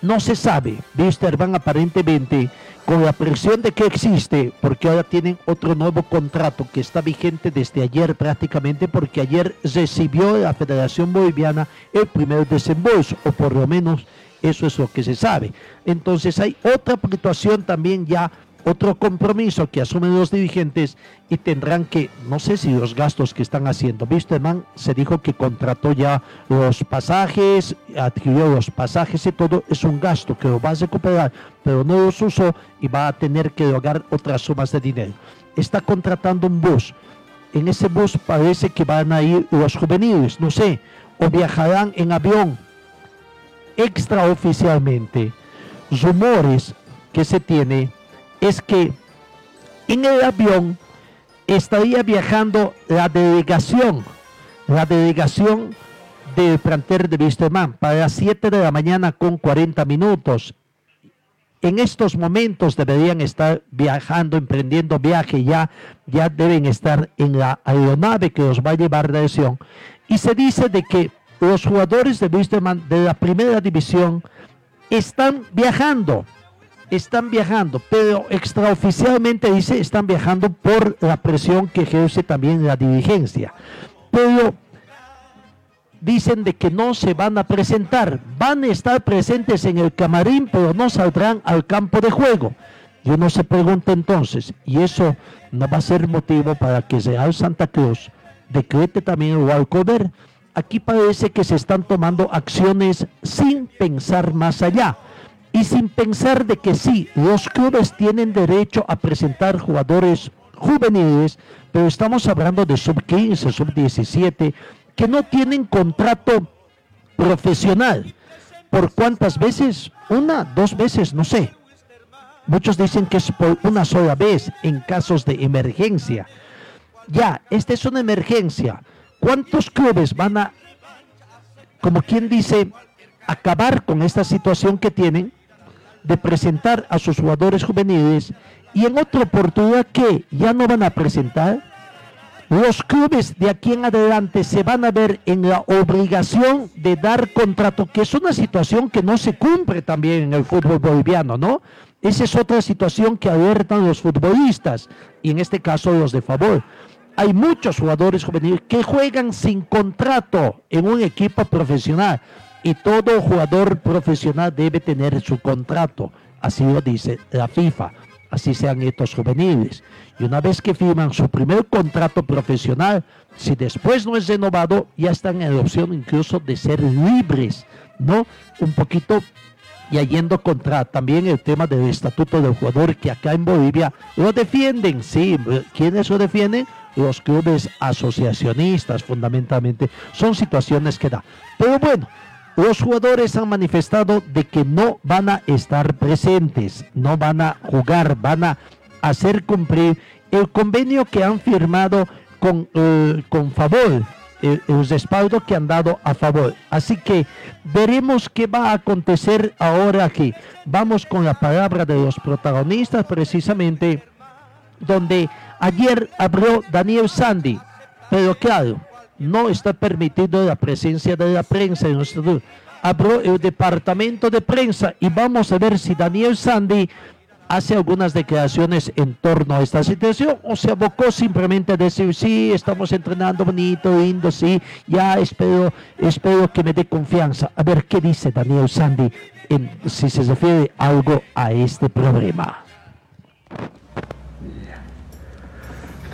D: No se sabe, Wisterman aparentemente con la presión de que existe, porque ahora tienen otro nuevo contrato que está vigente desde ayer prácticamente, porque ayer recibió la Federación Boliviana el primer desembolso, o por lo menos eso es lo que se sabe. Entonces hay otra situación también ya, otro compromiso que asumen los dirigentes y tendrán que, no sé si los gastos que están haciendo, Wisterman se dijo que contrató ya los pasajes, adquirió los pasajes y todo, es un gasto que lo va a recuperar, pero no los usó y va a tener que lograr otras sumas de dinero. Está contratando un bus. En ese bus parece que van a ir los juveniles, no sé, o viajarán en avión extraoficialmente. Rumores que se tiene es que en el avión estaría viajando la delegación, la delegación del planter de Wisterman para las 7 de la mañana con 40 minutos. En estos momentos deberían estar viajando, emprendiendo viaje, ya, ya deben estar en la aeronave que los va a llevar la lesión. Y se dice de que los jugadores de Wisterman de la primera división están viajando, están viajando, pero extraoficialmente dice están viajando por la presión que ejerce también la dirigencia. Pero dicen de que no se van a presentar, van a estar presentes en el camarín, pero no saldrán al campo de juego. Y uno se pregunta entonces, ¿y eso no va a ser motivo para que Real Santa Cruz decrete también el walkover? Aquí parece que se están tomando acciones sin pensar más allá y sin pensar de que sí, los clubes tienen derecho a presentar jugadores juveniles, pero estamos hablando de sub 15, sub 17, que no tienen contrato profesional. ¿Por cuántas veces? Una, dos veces, no sé. Muchos dicen que es por una sola vez en casos de emergencia. Ya, esta es una emergencia. ¿Cuántos clubes van a, como quien dice, acabar con esta situación que tienen de presentar a sus jugadores juveniles y en otra oportunidad que ya no van a presentar? Los clubes de aquí en adelante se van a ver en la obligación de dar contrato, que es una situación que no se cumple también en el fútbol boliviano, ¿no? Esa es otra situación que alertan los futbolistas, y en este caso los de favor. Hay muchos jugadores juveniles que juegan sin contrato en un equipo profesional, y todo jugador profesional debe tener su contrato, así lo dice la FIFA así sean estos juveniles. Y una vez que firman su primer contrato profesional, si después no es renovado, ya están en la opción incluso de ser libres, ¿no? Un poquito y yendo contra también el tema del estatuto del jugador que acá en Bolivia lo defienden, sí, ¿quiénes lo defienden? Los clubes asociacionistas fundamentalmente, son situaciones que da. Pero bueno, los jugadores han manifestado de que no van a estar presentes, no van a jugar, van a hacer cumplir el convenio que han firmado con, eh, con favor, el, el, respaldo que han dado a favor. Así que veremos qué va a acontecer ahora aquí. Vamos con la palabra de los protagonistas, precisamente donde ayer habló Daniel Sandy, pero claro, no está permitido la presencia de la prensa en el departamento de prensa y vamos a ver si Daniel Sandy hace algunas declaraciones en torno a esta situación o se abocó simplemente a decir sí, estamos entrenando bonito, lindo, sí, ya espero, espero que me dé confianza. A ver qué dice Daniel Sandy si se refiere algo a este problema.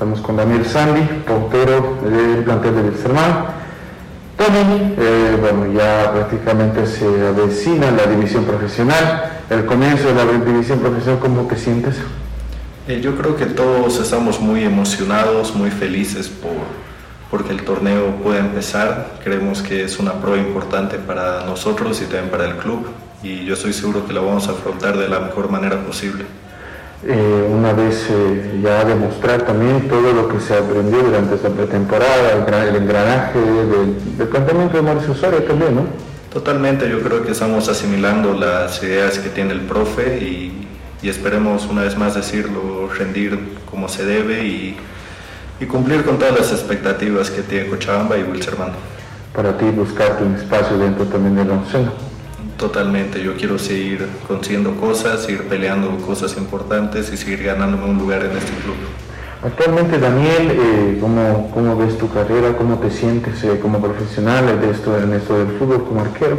M: Estamos con Daniel Sandy, portero del plantel de Wilstermann. Tony, eh, bueno, ya prácticamente se avecina la división profesional, el comienzo de la división profesional, ¿cómo te sientes?
N: Eh, yo creo que todos estamos muy emocionados, muy felices por, porque el torneo puede empezar. Creemos que es una prueba importante para nosotros y también para el club y yo estoy seguro que la vamos a afrontar de la mejor manera posible.
M: Eh, una vez eh, ya demostrar también todo lo que se aprendió durante esta pretemporada, el, gran- el engranaje del, del planteamiento de Mauricio Soria también, ¿no?
N: Totalmente, yo creo que estamos asimilando las ideas que tiene el profe y, y esperemos una vez más decirlo, rendir como se debe y, y cumplir con todas las expectativas que tiene Cochabamba y Wilstermann.
M: Para ti buscarte un espacio dentro también del onceno.
N: Totalmente, yo quiero seguir consiguiendo cosas, seguir peleando cosas importantes y seguir ganándome un lugar en este club.
M: Actualmente, Daniel, eh, ¿cómo, ¿cómo ves tu carrera? ¿Cómo te sientes eh, como profesional de esto, en esto del fútbol como arquero?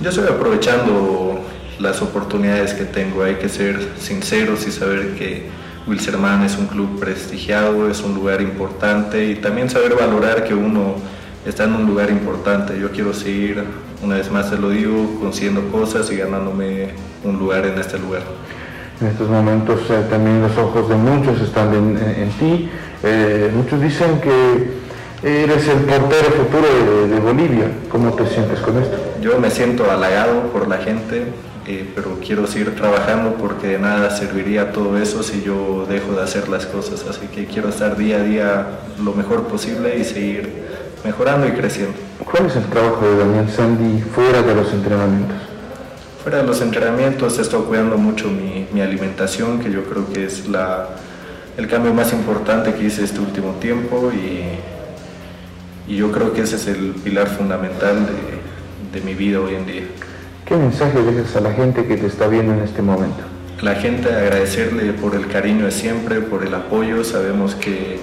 N: Yo estoy aprovechando las oportunidades que tengo, hay que ser sinceros y saber que Wilserman es un club prestigiado, es un lugar importante y también saber valorar que uno está en un lugar importante. Yo quiero seguir, una vez más te lo digo, consiguiendo cosas y ganándome un lugar en este lugar.
M: En estos momentos eh, también los ojos de muchos están en, en- en ti. Eh, muchos dicen que eres el portero futuro de, de Bolivia. ¿Cómo te sientes con esto?
N: Yo me siento halagado por la gente, eh, pero quiero seguir trabajando porque de nada serviría todo eso si yo dejo de hacer las cosas. Así que quiero estar día a día lo mejor posible y seguir mejorando y creciendo.
M: ¿Cuál es el trabajo de Daniel Sandy fuera de los entrenamientos?
N: Fuera de los entrenamientos he estado cuidando mucho mi, mi alimentación, que yo creo que es la, el cambio más importante que hice este último tiempo y, y yo creo que ese es el pilar fundamental de, de mi vida hoy en día.
M: ¿Qué mensaje dejas a la gente que te está viendo en este momento?
N: La gente agradecerle por el cariño de siempre, por el apoyo. Sabemos que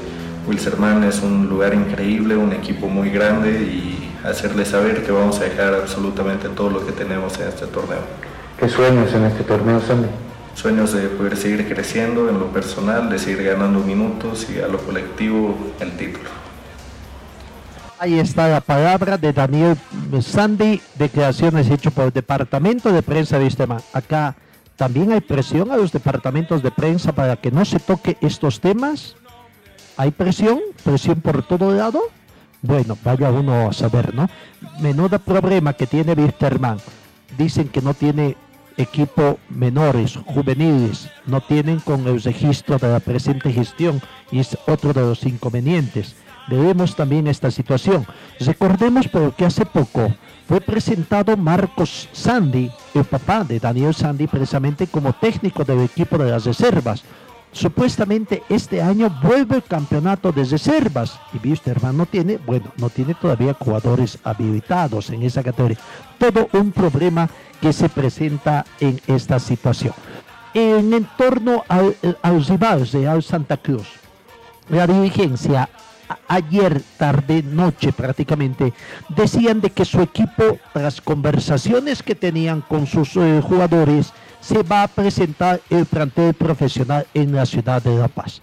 N: Wilserman es un lugar increíble, un equipo muy grande y hacerle saber que vamos a dejar absolutamente todo lo que tenemos en este torneo.
M: ¿Qué sueños en este torneo, Sandy?
N: Sueños de poder seguir creciendo en lo personal, de seguir ganando minutos y a lo colectivo el título.
D: Ahí está la palabra de Daniel Sandy, declaraciones hechas por el Departamento de Prensa de Sistema. Acá también hay presión a los departamentos de prensa para que no se toque estos temas. ¿Hay presión? ¿Presión por todo lado? Bueno, vaya uno a saber, ¿no? Menudo problema que tiene Wisterman. Dicen que no tiene equipo menores, juveniles, no tienen con el registro de la presente gestión y es otro de los inconvenientes. Debemos también esta situación. Recordemos porque hace poco fue presentado Marcos Sandy, el papá de Daniel Sandy, precisamente como técnico del equipo de las reservas. Supuestamente este año vuelve el campeonato de reservas y Wisterman no tiene, bueno, no tiene todavía jugadores habilitados en esa categoría. Todo un problema que se presenta en esta situación. En torno al, al rival Real Santa Cruz, la dirigencia ayer tarde noche prácticamente decían de que su equipo tras conversaciones que tenían con sus eh, jugadores se va a presentar el plantel profesional en la ciudad de La Paz.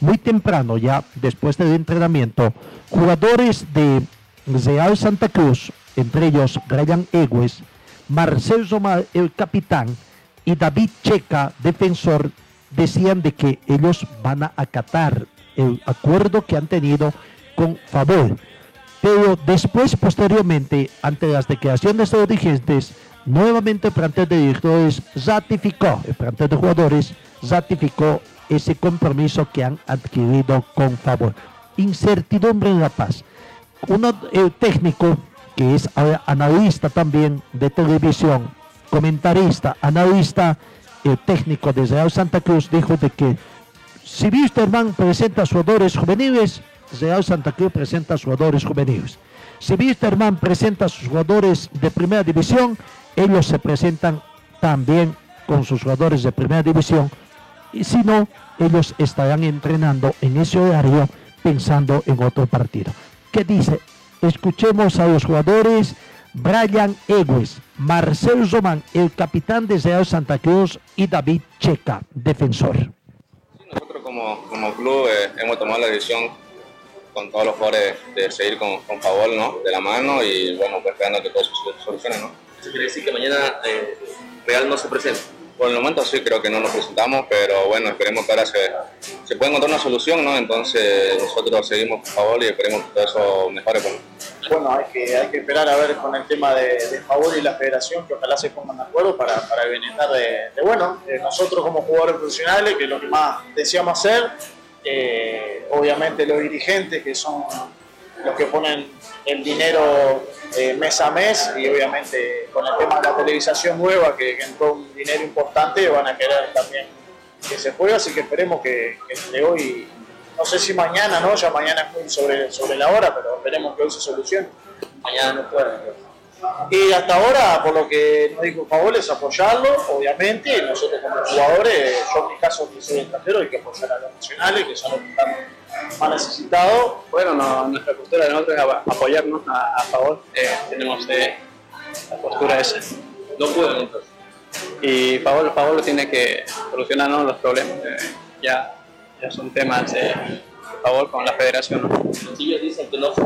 D: Muy temprano ya después del entrenamiento, jugadores de Real Santa Cruz, entre ellos Brian Egues, Marcel Zomar, el capitán, y David Checa, defensor, decían de que ellos van a acatar el acuerdo que han tenido con Favor. Pero después, posteriormente, ante las declaraciones de los dirigentes, nuevamente el plantel de directores ratificó, el plantel de jugadores ratificó ese compromiso que han adquirido con Favor. Incertidumbre en La Paz. Uno, el técnico, que es analista también de televisión, comentarista, analista, el técnico de Real Santa Cruz, dijo de que si Wisterman presenta jugadores juveniles, Real Santa Cruz presenta jugadores juveniles. Si Wisterman presenta sus jugadores de primera división, ellos se presentan también con sus jugadores de primera división. Y si no, ellos estarán entrenando en ese horario pensando en otro partido. ¿Qué dice? Escuchemos a los jugadores Brian Egues, Marcel Román, el capitán de Real Santa Cruz y David Checa, defensor.
O: Nosotros como, como club eh, hemos tomado la decisión con todos los jugadores de seguir con, con favor, ¿no? De la mano y bueno, pues esperando que todo se solucione, ¿no?
P: ¿Eso quiere decir que mañana eh, Real no se presenta?
O: Por el momento sí creo que no nos presentamos, pero bueno, esperemos que ahora se, se pueda encontrar una solución, ¿no? Entonces nosotros seguimos por favor y esperemos que todo eso mejore. Por...
Q: Bueno, hay que, hay que esperar a ver con el tema de, de favor y la federación, que ojalá se pongan de acuerdo para, para el bienestar de, de, bueno, de nosotros como jugadores profesionales, que es lo que más deseamos hacer, eh, obviamente los dirigentes, que son los que ponen el dinero eh, mes a mes y obviamente con el tema de la televisación nueva que, entró un dinero importante van a querer también que se juegue, así que esperemos que, que entre hoy, no sé si mañana, ¿no? Ya mañana es sobre, sobre la hora, pero esperemos que hoy se solucione. Mañana no puede. Y hasta ahora, por lo que nos dijo Favor, es apoyarlo, obviamente, y nosotros como jugadores, yo en mi caso que soy extranjero, hay que apoyar a los nacionales, que son los que están más necesitados.
P: Bueno, no, nuestra postura de nosotros es apoyarnos a, a favor. Eh, tenemos eh, la postura esa.
O: No pueden entonces.
P: Y favor, favor tiene que solucionarnos los problemas. Eh, ya, ya son temas de favor con la federación.
O: Si ellos dicen que no se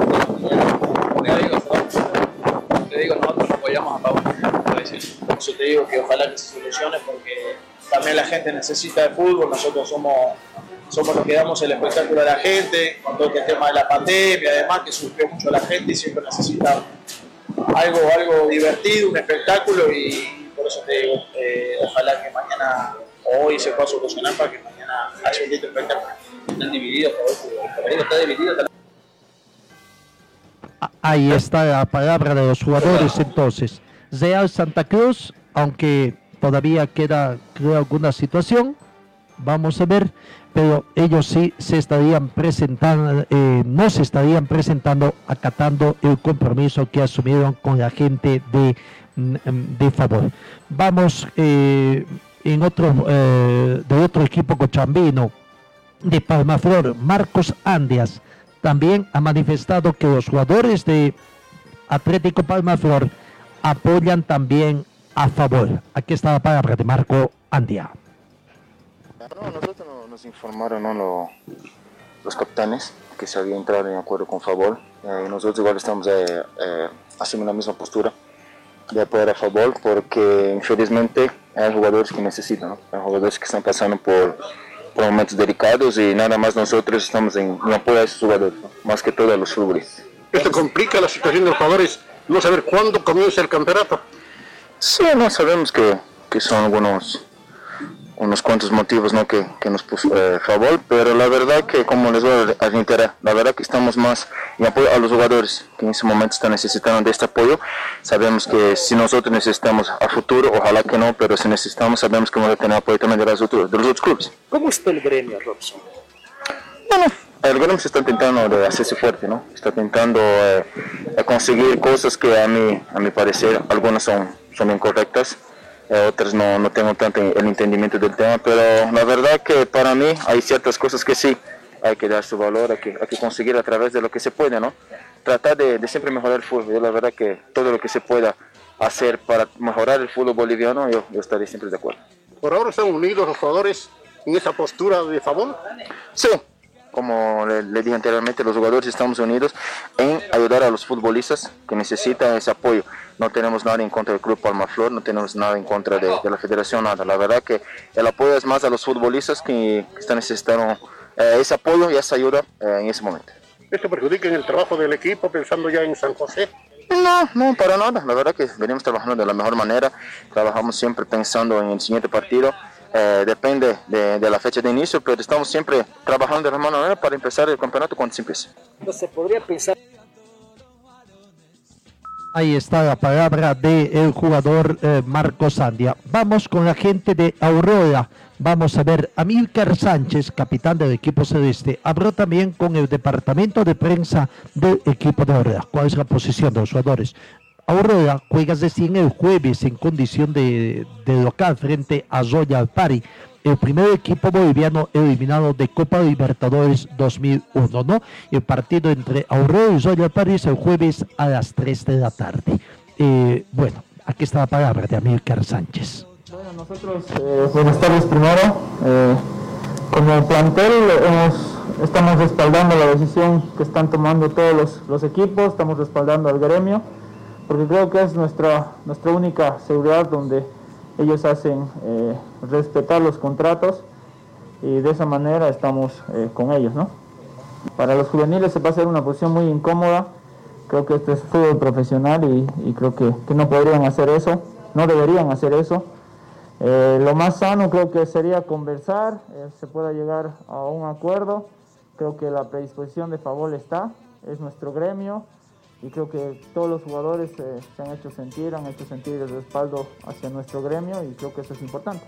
O: digo,
P: nosotros apoyamos a favor.
Q: Por eso te digo que ojalá que se solucione porque también la gente necesita de fútbol, nosotros somos, somos los que damos el espectáculo a la gente, con todo este tema de la pandemia, además que sufrió mucho la gente y siempre necesita algo, algo divertido, un espectáculo y por eso te digo, eh, ojalá que mañana hoy se pueda solucionar para que mañana haya un lindo espectáculo.
O: Están divididos, el femenino está dividido.
D: Ahí está la palabra de los jugadores entonces. Real Santa Cruz, aunque todavía queda creo alguna situación, vamos a ver, pero ellos sí se estarían presentando, eh, no se estarían presentando acatando el compromiso que asumieron con la gente de, de favor. Vamos eh, en otro, eh, de otro equipo cochambino, de Palmaflor, Marcos Andias también ha manifestado que los jugadores de Atlético Palmaflor apoyan también a favor. Aquí está la palabra de Marco Andia.
R: No, nosotros nos informaron ¿no? Lo, los capitanes que se había entrado en acuerdo con favor. Eh, nosotros igual estamos eh, eh, haciendo la misma postura de apoyar a favor porque infelizmente hay jugadores que necesitan, ¿no? hay jugadores que están pasando por momentos delicados y nada más nosotros estamos en, en apoyo a esos jugadores, más que todo a los futbolistas.
S: ¿Esto complica la situación de los jugadores? No saber cuándo comienza el campeonato.
R: Sí, no sabemos que, que son algunos unos cuantos motivos ¿no? que, que nos puso eh, favor, pero la verdad que como les voy a reiterar, la verdad que estamos más en apoyo a los jugadores que en ese momento están necesitando de este apoyo. Sabemos que si nosotros necesitamos a futuro, ojalá que no, pero si necesitamos sabemos que vamos a tener apoyo también de los otros, de los otros clubes.
Q: ¿Cómo está el gremio, Robson?
R: Bueno, el gremio se está intentando de hacerse fuerte, ¿no? Está intentando eh, conseguir cosas que a mí, a mi parecer, algunas son, son incorrectas otras no, no tengo tanto el entendimiento del tema, pero la verdad que para mí hay ciertas cosas que sí hay que dar su valor, hay que, hay que conseguir a través de lo que se puede, ¿no? Tratar de, de siempre mejorar el fútbol. Yo la verdad que todo lo que se pueda hacer para mejorar el fútbol boliviano, yo, yo estaré siempre de acuerdo.
S: ¿Por ahora están unidos los jugadores en esa postura de favor?
R: Sí, como le, le, dije anteriormente, los jugadores estamos unidos en ayudar a los futbolistas que necesitan ese apoyo. No tenemos nada en contra del Club Palmaflor, no tenemos nada en contra de, de la federación, nada. La verdad que el apoyo es más a los futbolistas que, que están necesitando eh, ese apoyo y esa ayuda eh, en ese momento.
S: ¿Esto perjudica en el trabajo del equipo pensando ya en San José?
R: No, no, para nada. La verdad que venimos trabajando de la mejor manera. Trabajamos siempre pensando en el siguiente partido. Eh, depende de, de la fecha de inicio, pero estamos siempre trabajando de la mejor manera para empezar el campeonato cuando se empiece.
H: Entonces, podría pensar.
D: Ahí está la palabra del jugador eh, Marco Sandia. Vamos con la gente de Aurora. Vamos a ver, Amílcar Sánchez, capitán del equipo celeste, habló también con el departamento de prensa del equipo de Aurora. ¿Cuál es la posición de los jugadores? Aurora juega recién el jueves en condición de, de local frente a Zoya Alpari, el primer equipo boliviano eliminado de Copa Libertadores 2001, ¿no? El partido entre Aurora y Zoya Alpari es el jueves a las 3 de la tarde. Eh, bueno, aquí está la palabra de Amílcar Sánchez.
T: Bueno, nosotros, eh, buenas tardes primero. Eh, como plantel hemos, estamos respaldando la decisión que están tomando todos los, los equipos, estamos respaldando al gremio, porque creo que es nuestra, nuestra única seguridad donde ellos hacen eh, respetar los contratos y de esa manera estamos eh, con ellos, ¿no? Para los juveniles se va a hacer una posición muy incómoda, creo que este es fútbol profesional y, creo que, que no podrían hacer eso, no deberían hacer eso. Eh, lo más sano creo que sería conversar, se pueda llegar a un acuerdo. Creo que la predisposición de Favol está, es nuestro gremio y creo que todos los jugadores eh, se han hecho sentir, han hecho sentir el respaldo hacia nuestro gremio y creo que eso es importante.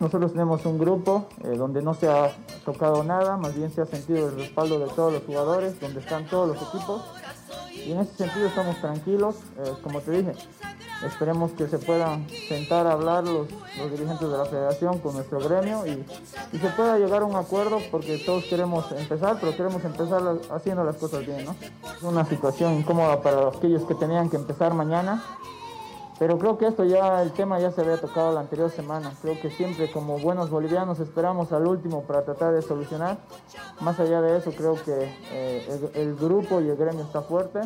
T: Nosotros tenemos un grupo eh, donde no se ha tocado nada, más bien se ha sentido el respaldo de todos los jugadores, donde están todos los equipos y en ese sentido estamos tranquilos, eh, como te dije, esperemos que se puedan sentar a hablar los, los dirigentes de la federación con nuestro gremio y, y, se pueda llegar a un acuerdo porque todos queremos empezar, pero queremos empezar haciendo las cosas bien, ¿no? Es una situación incómoda para aquellos que tenían que empezar mañana, pero creo que esto ya, el tema ya se había tocado la anterior semana. Creo que siempre como buenos bolivianos esperamos al último para tratar de solucionar. Más allá de eso, creo que eh, el, el grupo y el gremio está fuerte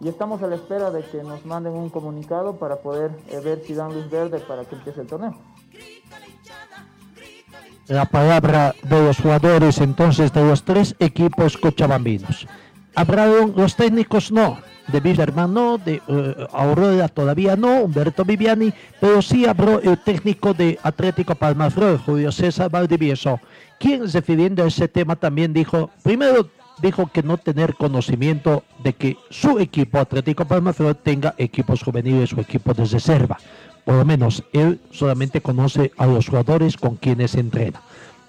T: y estamos a la espera de que nos manden un comunicado para poder eh, ver si dan luz verde para que empiece el torneo.
D: La palabra de los jugadores entonces de los tres equipos cochabambinos. Hablaron los técnicos no, de Villarman no, de uh, Aurora todavía no, Humberto Viviani, pero sí habló el técnico de Atlético Palmaflor, Julio César Valdivieso, quien refiriendo a ese tema también dijo, primero dijo que no tener conocimiento de que su equipo Atlético Palmaflor tenga equipos juveniles o equipos de reserva. Por lo menos él solamente conoce a los jugadores con quienes entrena.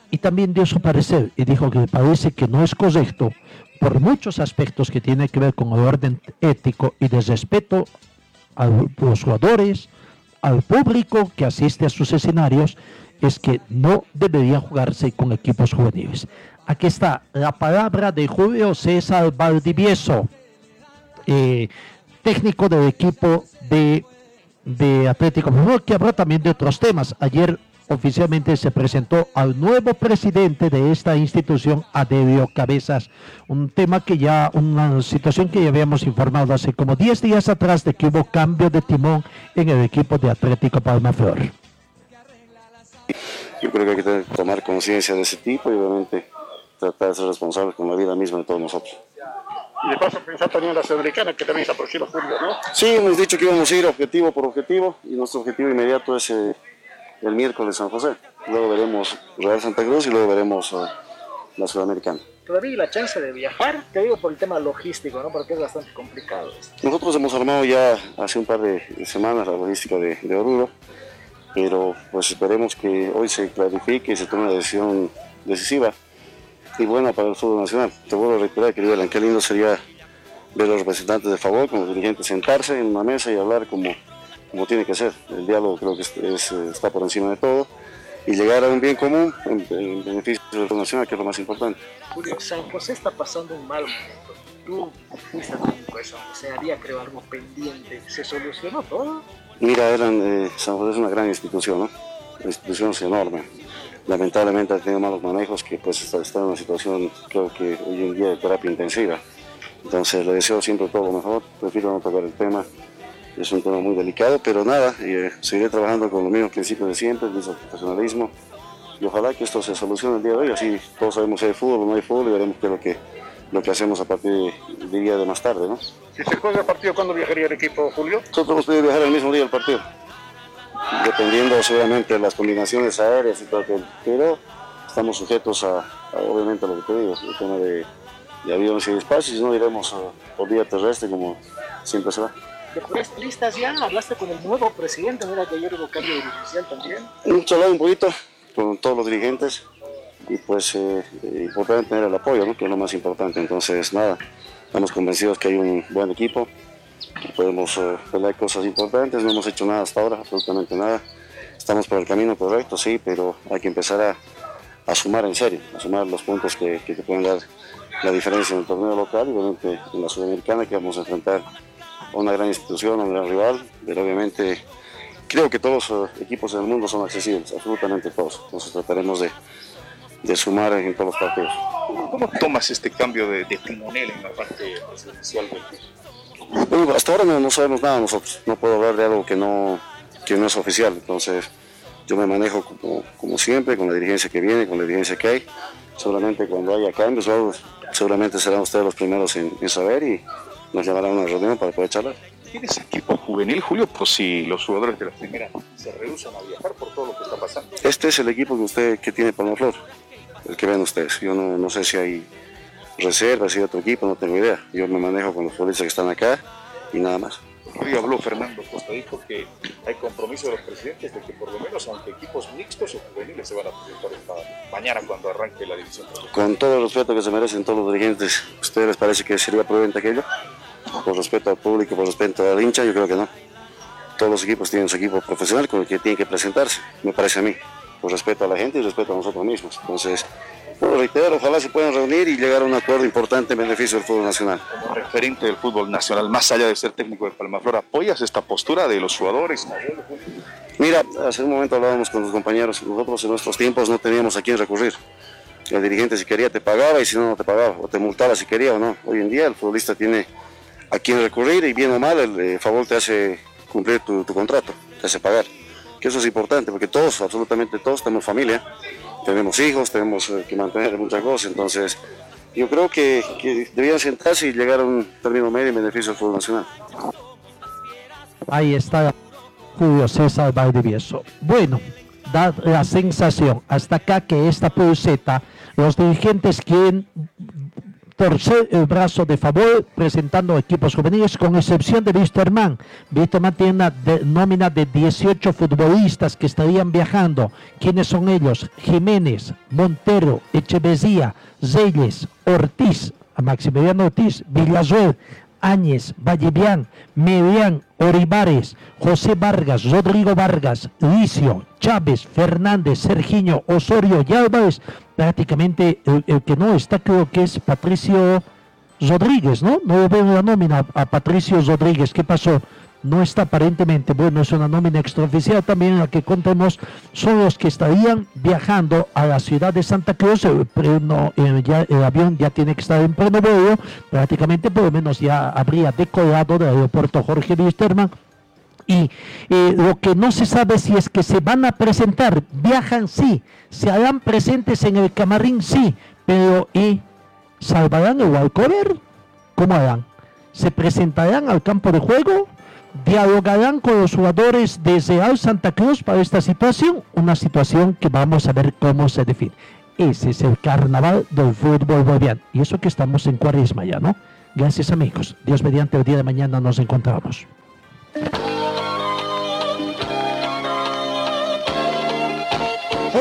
D: Y también dio su parecer y dijo que parece que no es correcto por muchos aspectos que tiene que ver con el orden ético y de respeto a los jugadores, al público que asiste a sus escenarios, es que no debería jugarse con equipos juveniles. Aquí está la palabra de Julio César Valdivieso, eh, técnico del equipo de, Atlético Bilbao, que habló también de otros temas. Ayer oficialmente se presentó al nuevo presidente de esta institución, Adelio Cabezas, un tema que ya, una situación que ya habíamos informado hace como 10 días atrás de que hubo cambio de timón en el equipo de Atlético Palmaflor.
U: Yo creo que hay que tomar conciencia de ese tipo y obviamente tratar de ser responsables con la vida misma de todos nosotros.
S: Y de paso pensar también en la Sudamericana, que también se aproxima julio, ¿no?
U: Sí, hemos dicho que íbamos a ir objetivo por objetivo y nuestro objetivo inmediato es eh, el miércoles San José. Luego veremos Real Santa Cruz y luego veremos uh, la Sudamericana.
H: Todavía la chance de viajar, te digo por el tema logístico, ¿no? Porque es bastante complicado. Esto.
U: Nosotros hemos armado ya hace un par de semanas la logística de, de Oruro, pero pues esperemos que hoy se clarifique y se tome una decisión decisiva y buena para el fútbol nacional. Te vuelvo a reiterar, querido Alan, qué lindo sería ver a los representantes de favor, como dirigentes, sentarse en una mesa y hablar como como tiene que ser. El diálogo creo que es, es, está por encima de todo y llegar a un bien común en, en beneficio de la nacional, que es lo más importante.
H: Julio, San José está pasando un mal momento. Tú fuiste técnico de San José, había creo algo pendiente. ¿Se solucionó todo?
U: Mira, eran, eh, San José es una gran institución, ¿no? La institución es enorme. Lamentablemente ha tenido malos manejos que pues está, está en una situación, creo que hoy en día de terapia intensiva. Entonces le deseo siempre todo lo mejor, prefiero no tocar el tema es un tema muy delicado, pero nada, eh, seguiré trabajando con los mismos principios de siempre, el mismo profesionalismo, y ojalá que esto se solucione el día de hoy, así todos sabemos si hay fútbol o no hay fútbol y veremos qué es lo que, lo que hacemos a partir del día de más tarde, ¿no?
S: Si se juega el partido, ¿cuándo viajaría el equipo, Julio?
U: Nosotros hemos podido viajar el mismo día del partido, dependiendo seguramente de las combinaciones aéreas y todo aquello, pero estamos sujetos a, a, obviamente a lo que te digo, el tema de, de aviones y espacios, si no iremos a, por vía terrestre como siempre se va.
Q: ¿De listas ya? ¿Hablaste con el nuevo presidente? Mira que ayer hubo cambio dirigencial también.
U: Hemos hablado un poquito con todos los dirigentes y pues eh, importante tener el apoyo, ¿no? que es lo más importante. Entonces, nada, estamos convencidos que hay un buen equipo, podemos eh, pelear cosas importantes, no hemos hecho nada hasta ahora, absolutamente nada. Estamos por el camino correcto, sí, pero hay que empezar a, a sumar en serio, a sumar los puntos que, que te pueden dar la diferencia en el torneo local y obviamente en la Sudamericana que vamos a enfrentar a una gran institución, a un gran rival, pero obviamente creo que todos los equipos en el mundo son accesibles, absolutamente todos. Entonces trataremos de, de sumar en todos los partidos.
S: ¿Cómo tomas este cambio de, de timonel en la parte presidencial del
U: bueno, hasta ahora no, no, sabemos nada nosotros, no puedo hablar de algo que no, que no es oficial, entonces yo me manejo como, como siempre, con la dirigencia que viene, con la dirigencia que hay, seguramente cuando haya cambios, seguramente serán ustedes los primeros en, en saber y nos llamarán a una reunión para poder charlar.
S: ¿Tienes equipo juvenil, Julio, por si los jugadores de la primera se rehusan a viajar por todo lo que está pasando?
U: Este es el equipo que usted que tiene Palmaflor, el que ven ustedes. Yo no, no sé si hay reservas, si hay otro equipo, no tengo idea. Yo me manejo con los futbolistas que están acá y nada más.
S: Hoy habló Fernando Costa, dijo que hay compromiso de los presidentes de que por lo menos, aunque equipos mixtos o juveniles se van a presentar esta mañana cuando arranque la división.
U: Con todo el respeto que se merecen todos los dirigentes, ¿a ustedes les parece que sería prudente aquello? Por respeto al público, por respeto al hincha, yo creo que no. Todos los equipos tienen su equipo profesional con el que tienen que presentarse, me parece a mí. Por respeto a la gente y respeto a nosotros mismos. Entonces, bueno, reitero, ojalá se puedan reunir y llegar a un acuerdo importante en beneficio del fútbol nacional.
S: Como referente del fútbol nacional, más allá de ser técnico de Palmaflor, ¿apoyas esta postura de los jugadores?
U: Mira, hace un momento hablábamos con los compañeros, nosotros en nuestros tiempos no teníamos a quién recurrir. El dirigente si quería te pagaba y si no, no te pagaba, o te multaba si quería o no. Hoy en día el futbolista tiene a quién recurrir y bien o mal el eh, favor te hace cumplir tu, contrato, te hace pagar. Que eso es importante porque todos, absolutamente todos, tenemos familia tenemos hijos, tenemos eh, que mantener muchas cosas, entonces yo creo que, que debían sentarse y llegar a un término medio en beneficio del fútbol nacional.
D: Ahí está Julio César Valdivieso. Bueno, da la sensación hasta acá que esta pulseta, los dirigentes quieren torcer el brazo de favor presentando equipos juveniles con excepción de Wisterman. Wisterman tiene una nómina de 18 futbolistas que estarían viajando. ¿Quiénes son ellos? Jiménez, Montero, Echeverría, Zeyes, Ortiz, Maximiliano Ortiz, Villazuel, Áñez, Vallevián, Medián, Oribares, José Vargas, Rodrigo Vargas, Licio, Chávez, Fernández, Sergiño, Osorio y Álvarez. Prácticamente el, que no está creo que es Patricio Rodríguez, ¿no? No veo la nómina a Patricio Rodríguez. ¿Qué pasó? No está aparentemente, bueno, es una nómina extraoficial también la que contemos, son los que estarían viajando a la ciudad de Santa Cruz, el, el avión ya tiene que estar en pleno vuelo, prácticamente por lo menos ya habría decolado del aeropuerto Jorge Wisterman, y eh, lo que no se sabe si es que se van a presentar, viajan sí, se harán presentes en el camarín sí, pero ¿y salvarán el walkover? ¿Cómo harán? ¿Se presentarán al campo de juego? ¿Dialogarán con los jugadores de Real Santa Cruz para esta situación? Una situación que vamos a ver cómo se define. Ese es el carnaval del fútbol boliviano. Y eso que estamos en cuaresma ya, ¿no? Gracias amigos. Dios mediante el día de mañana nos encontramos.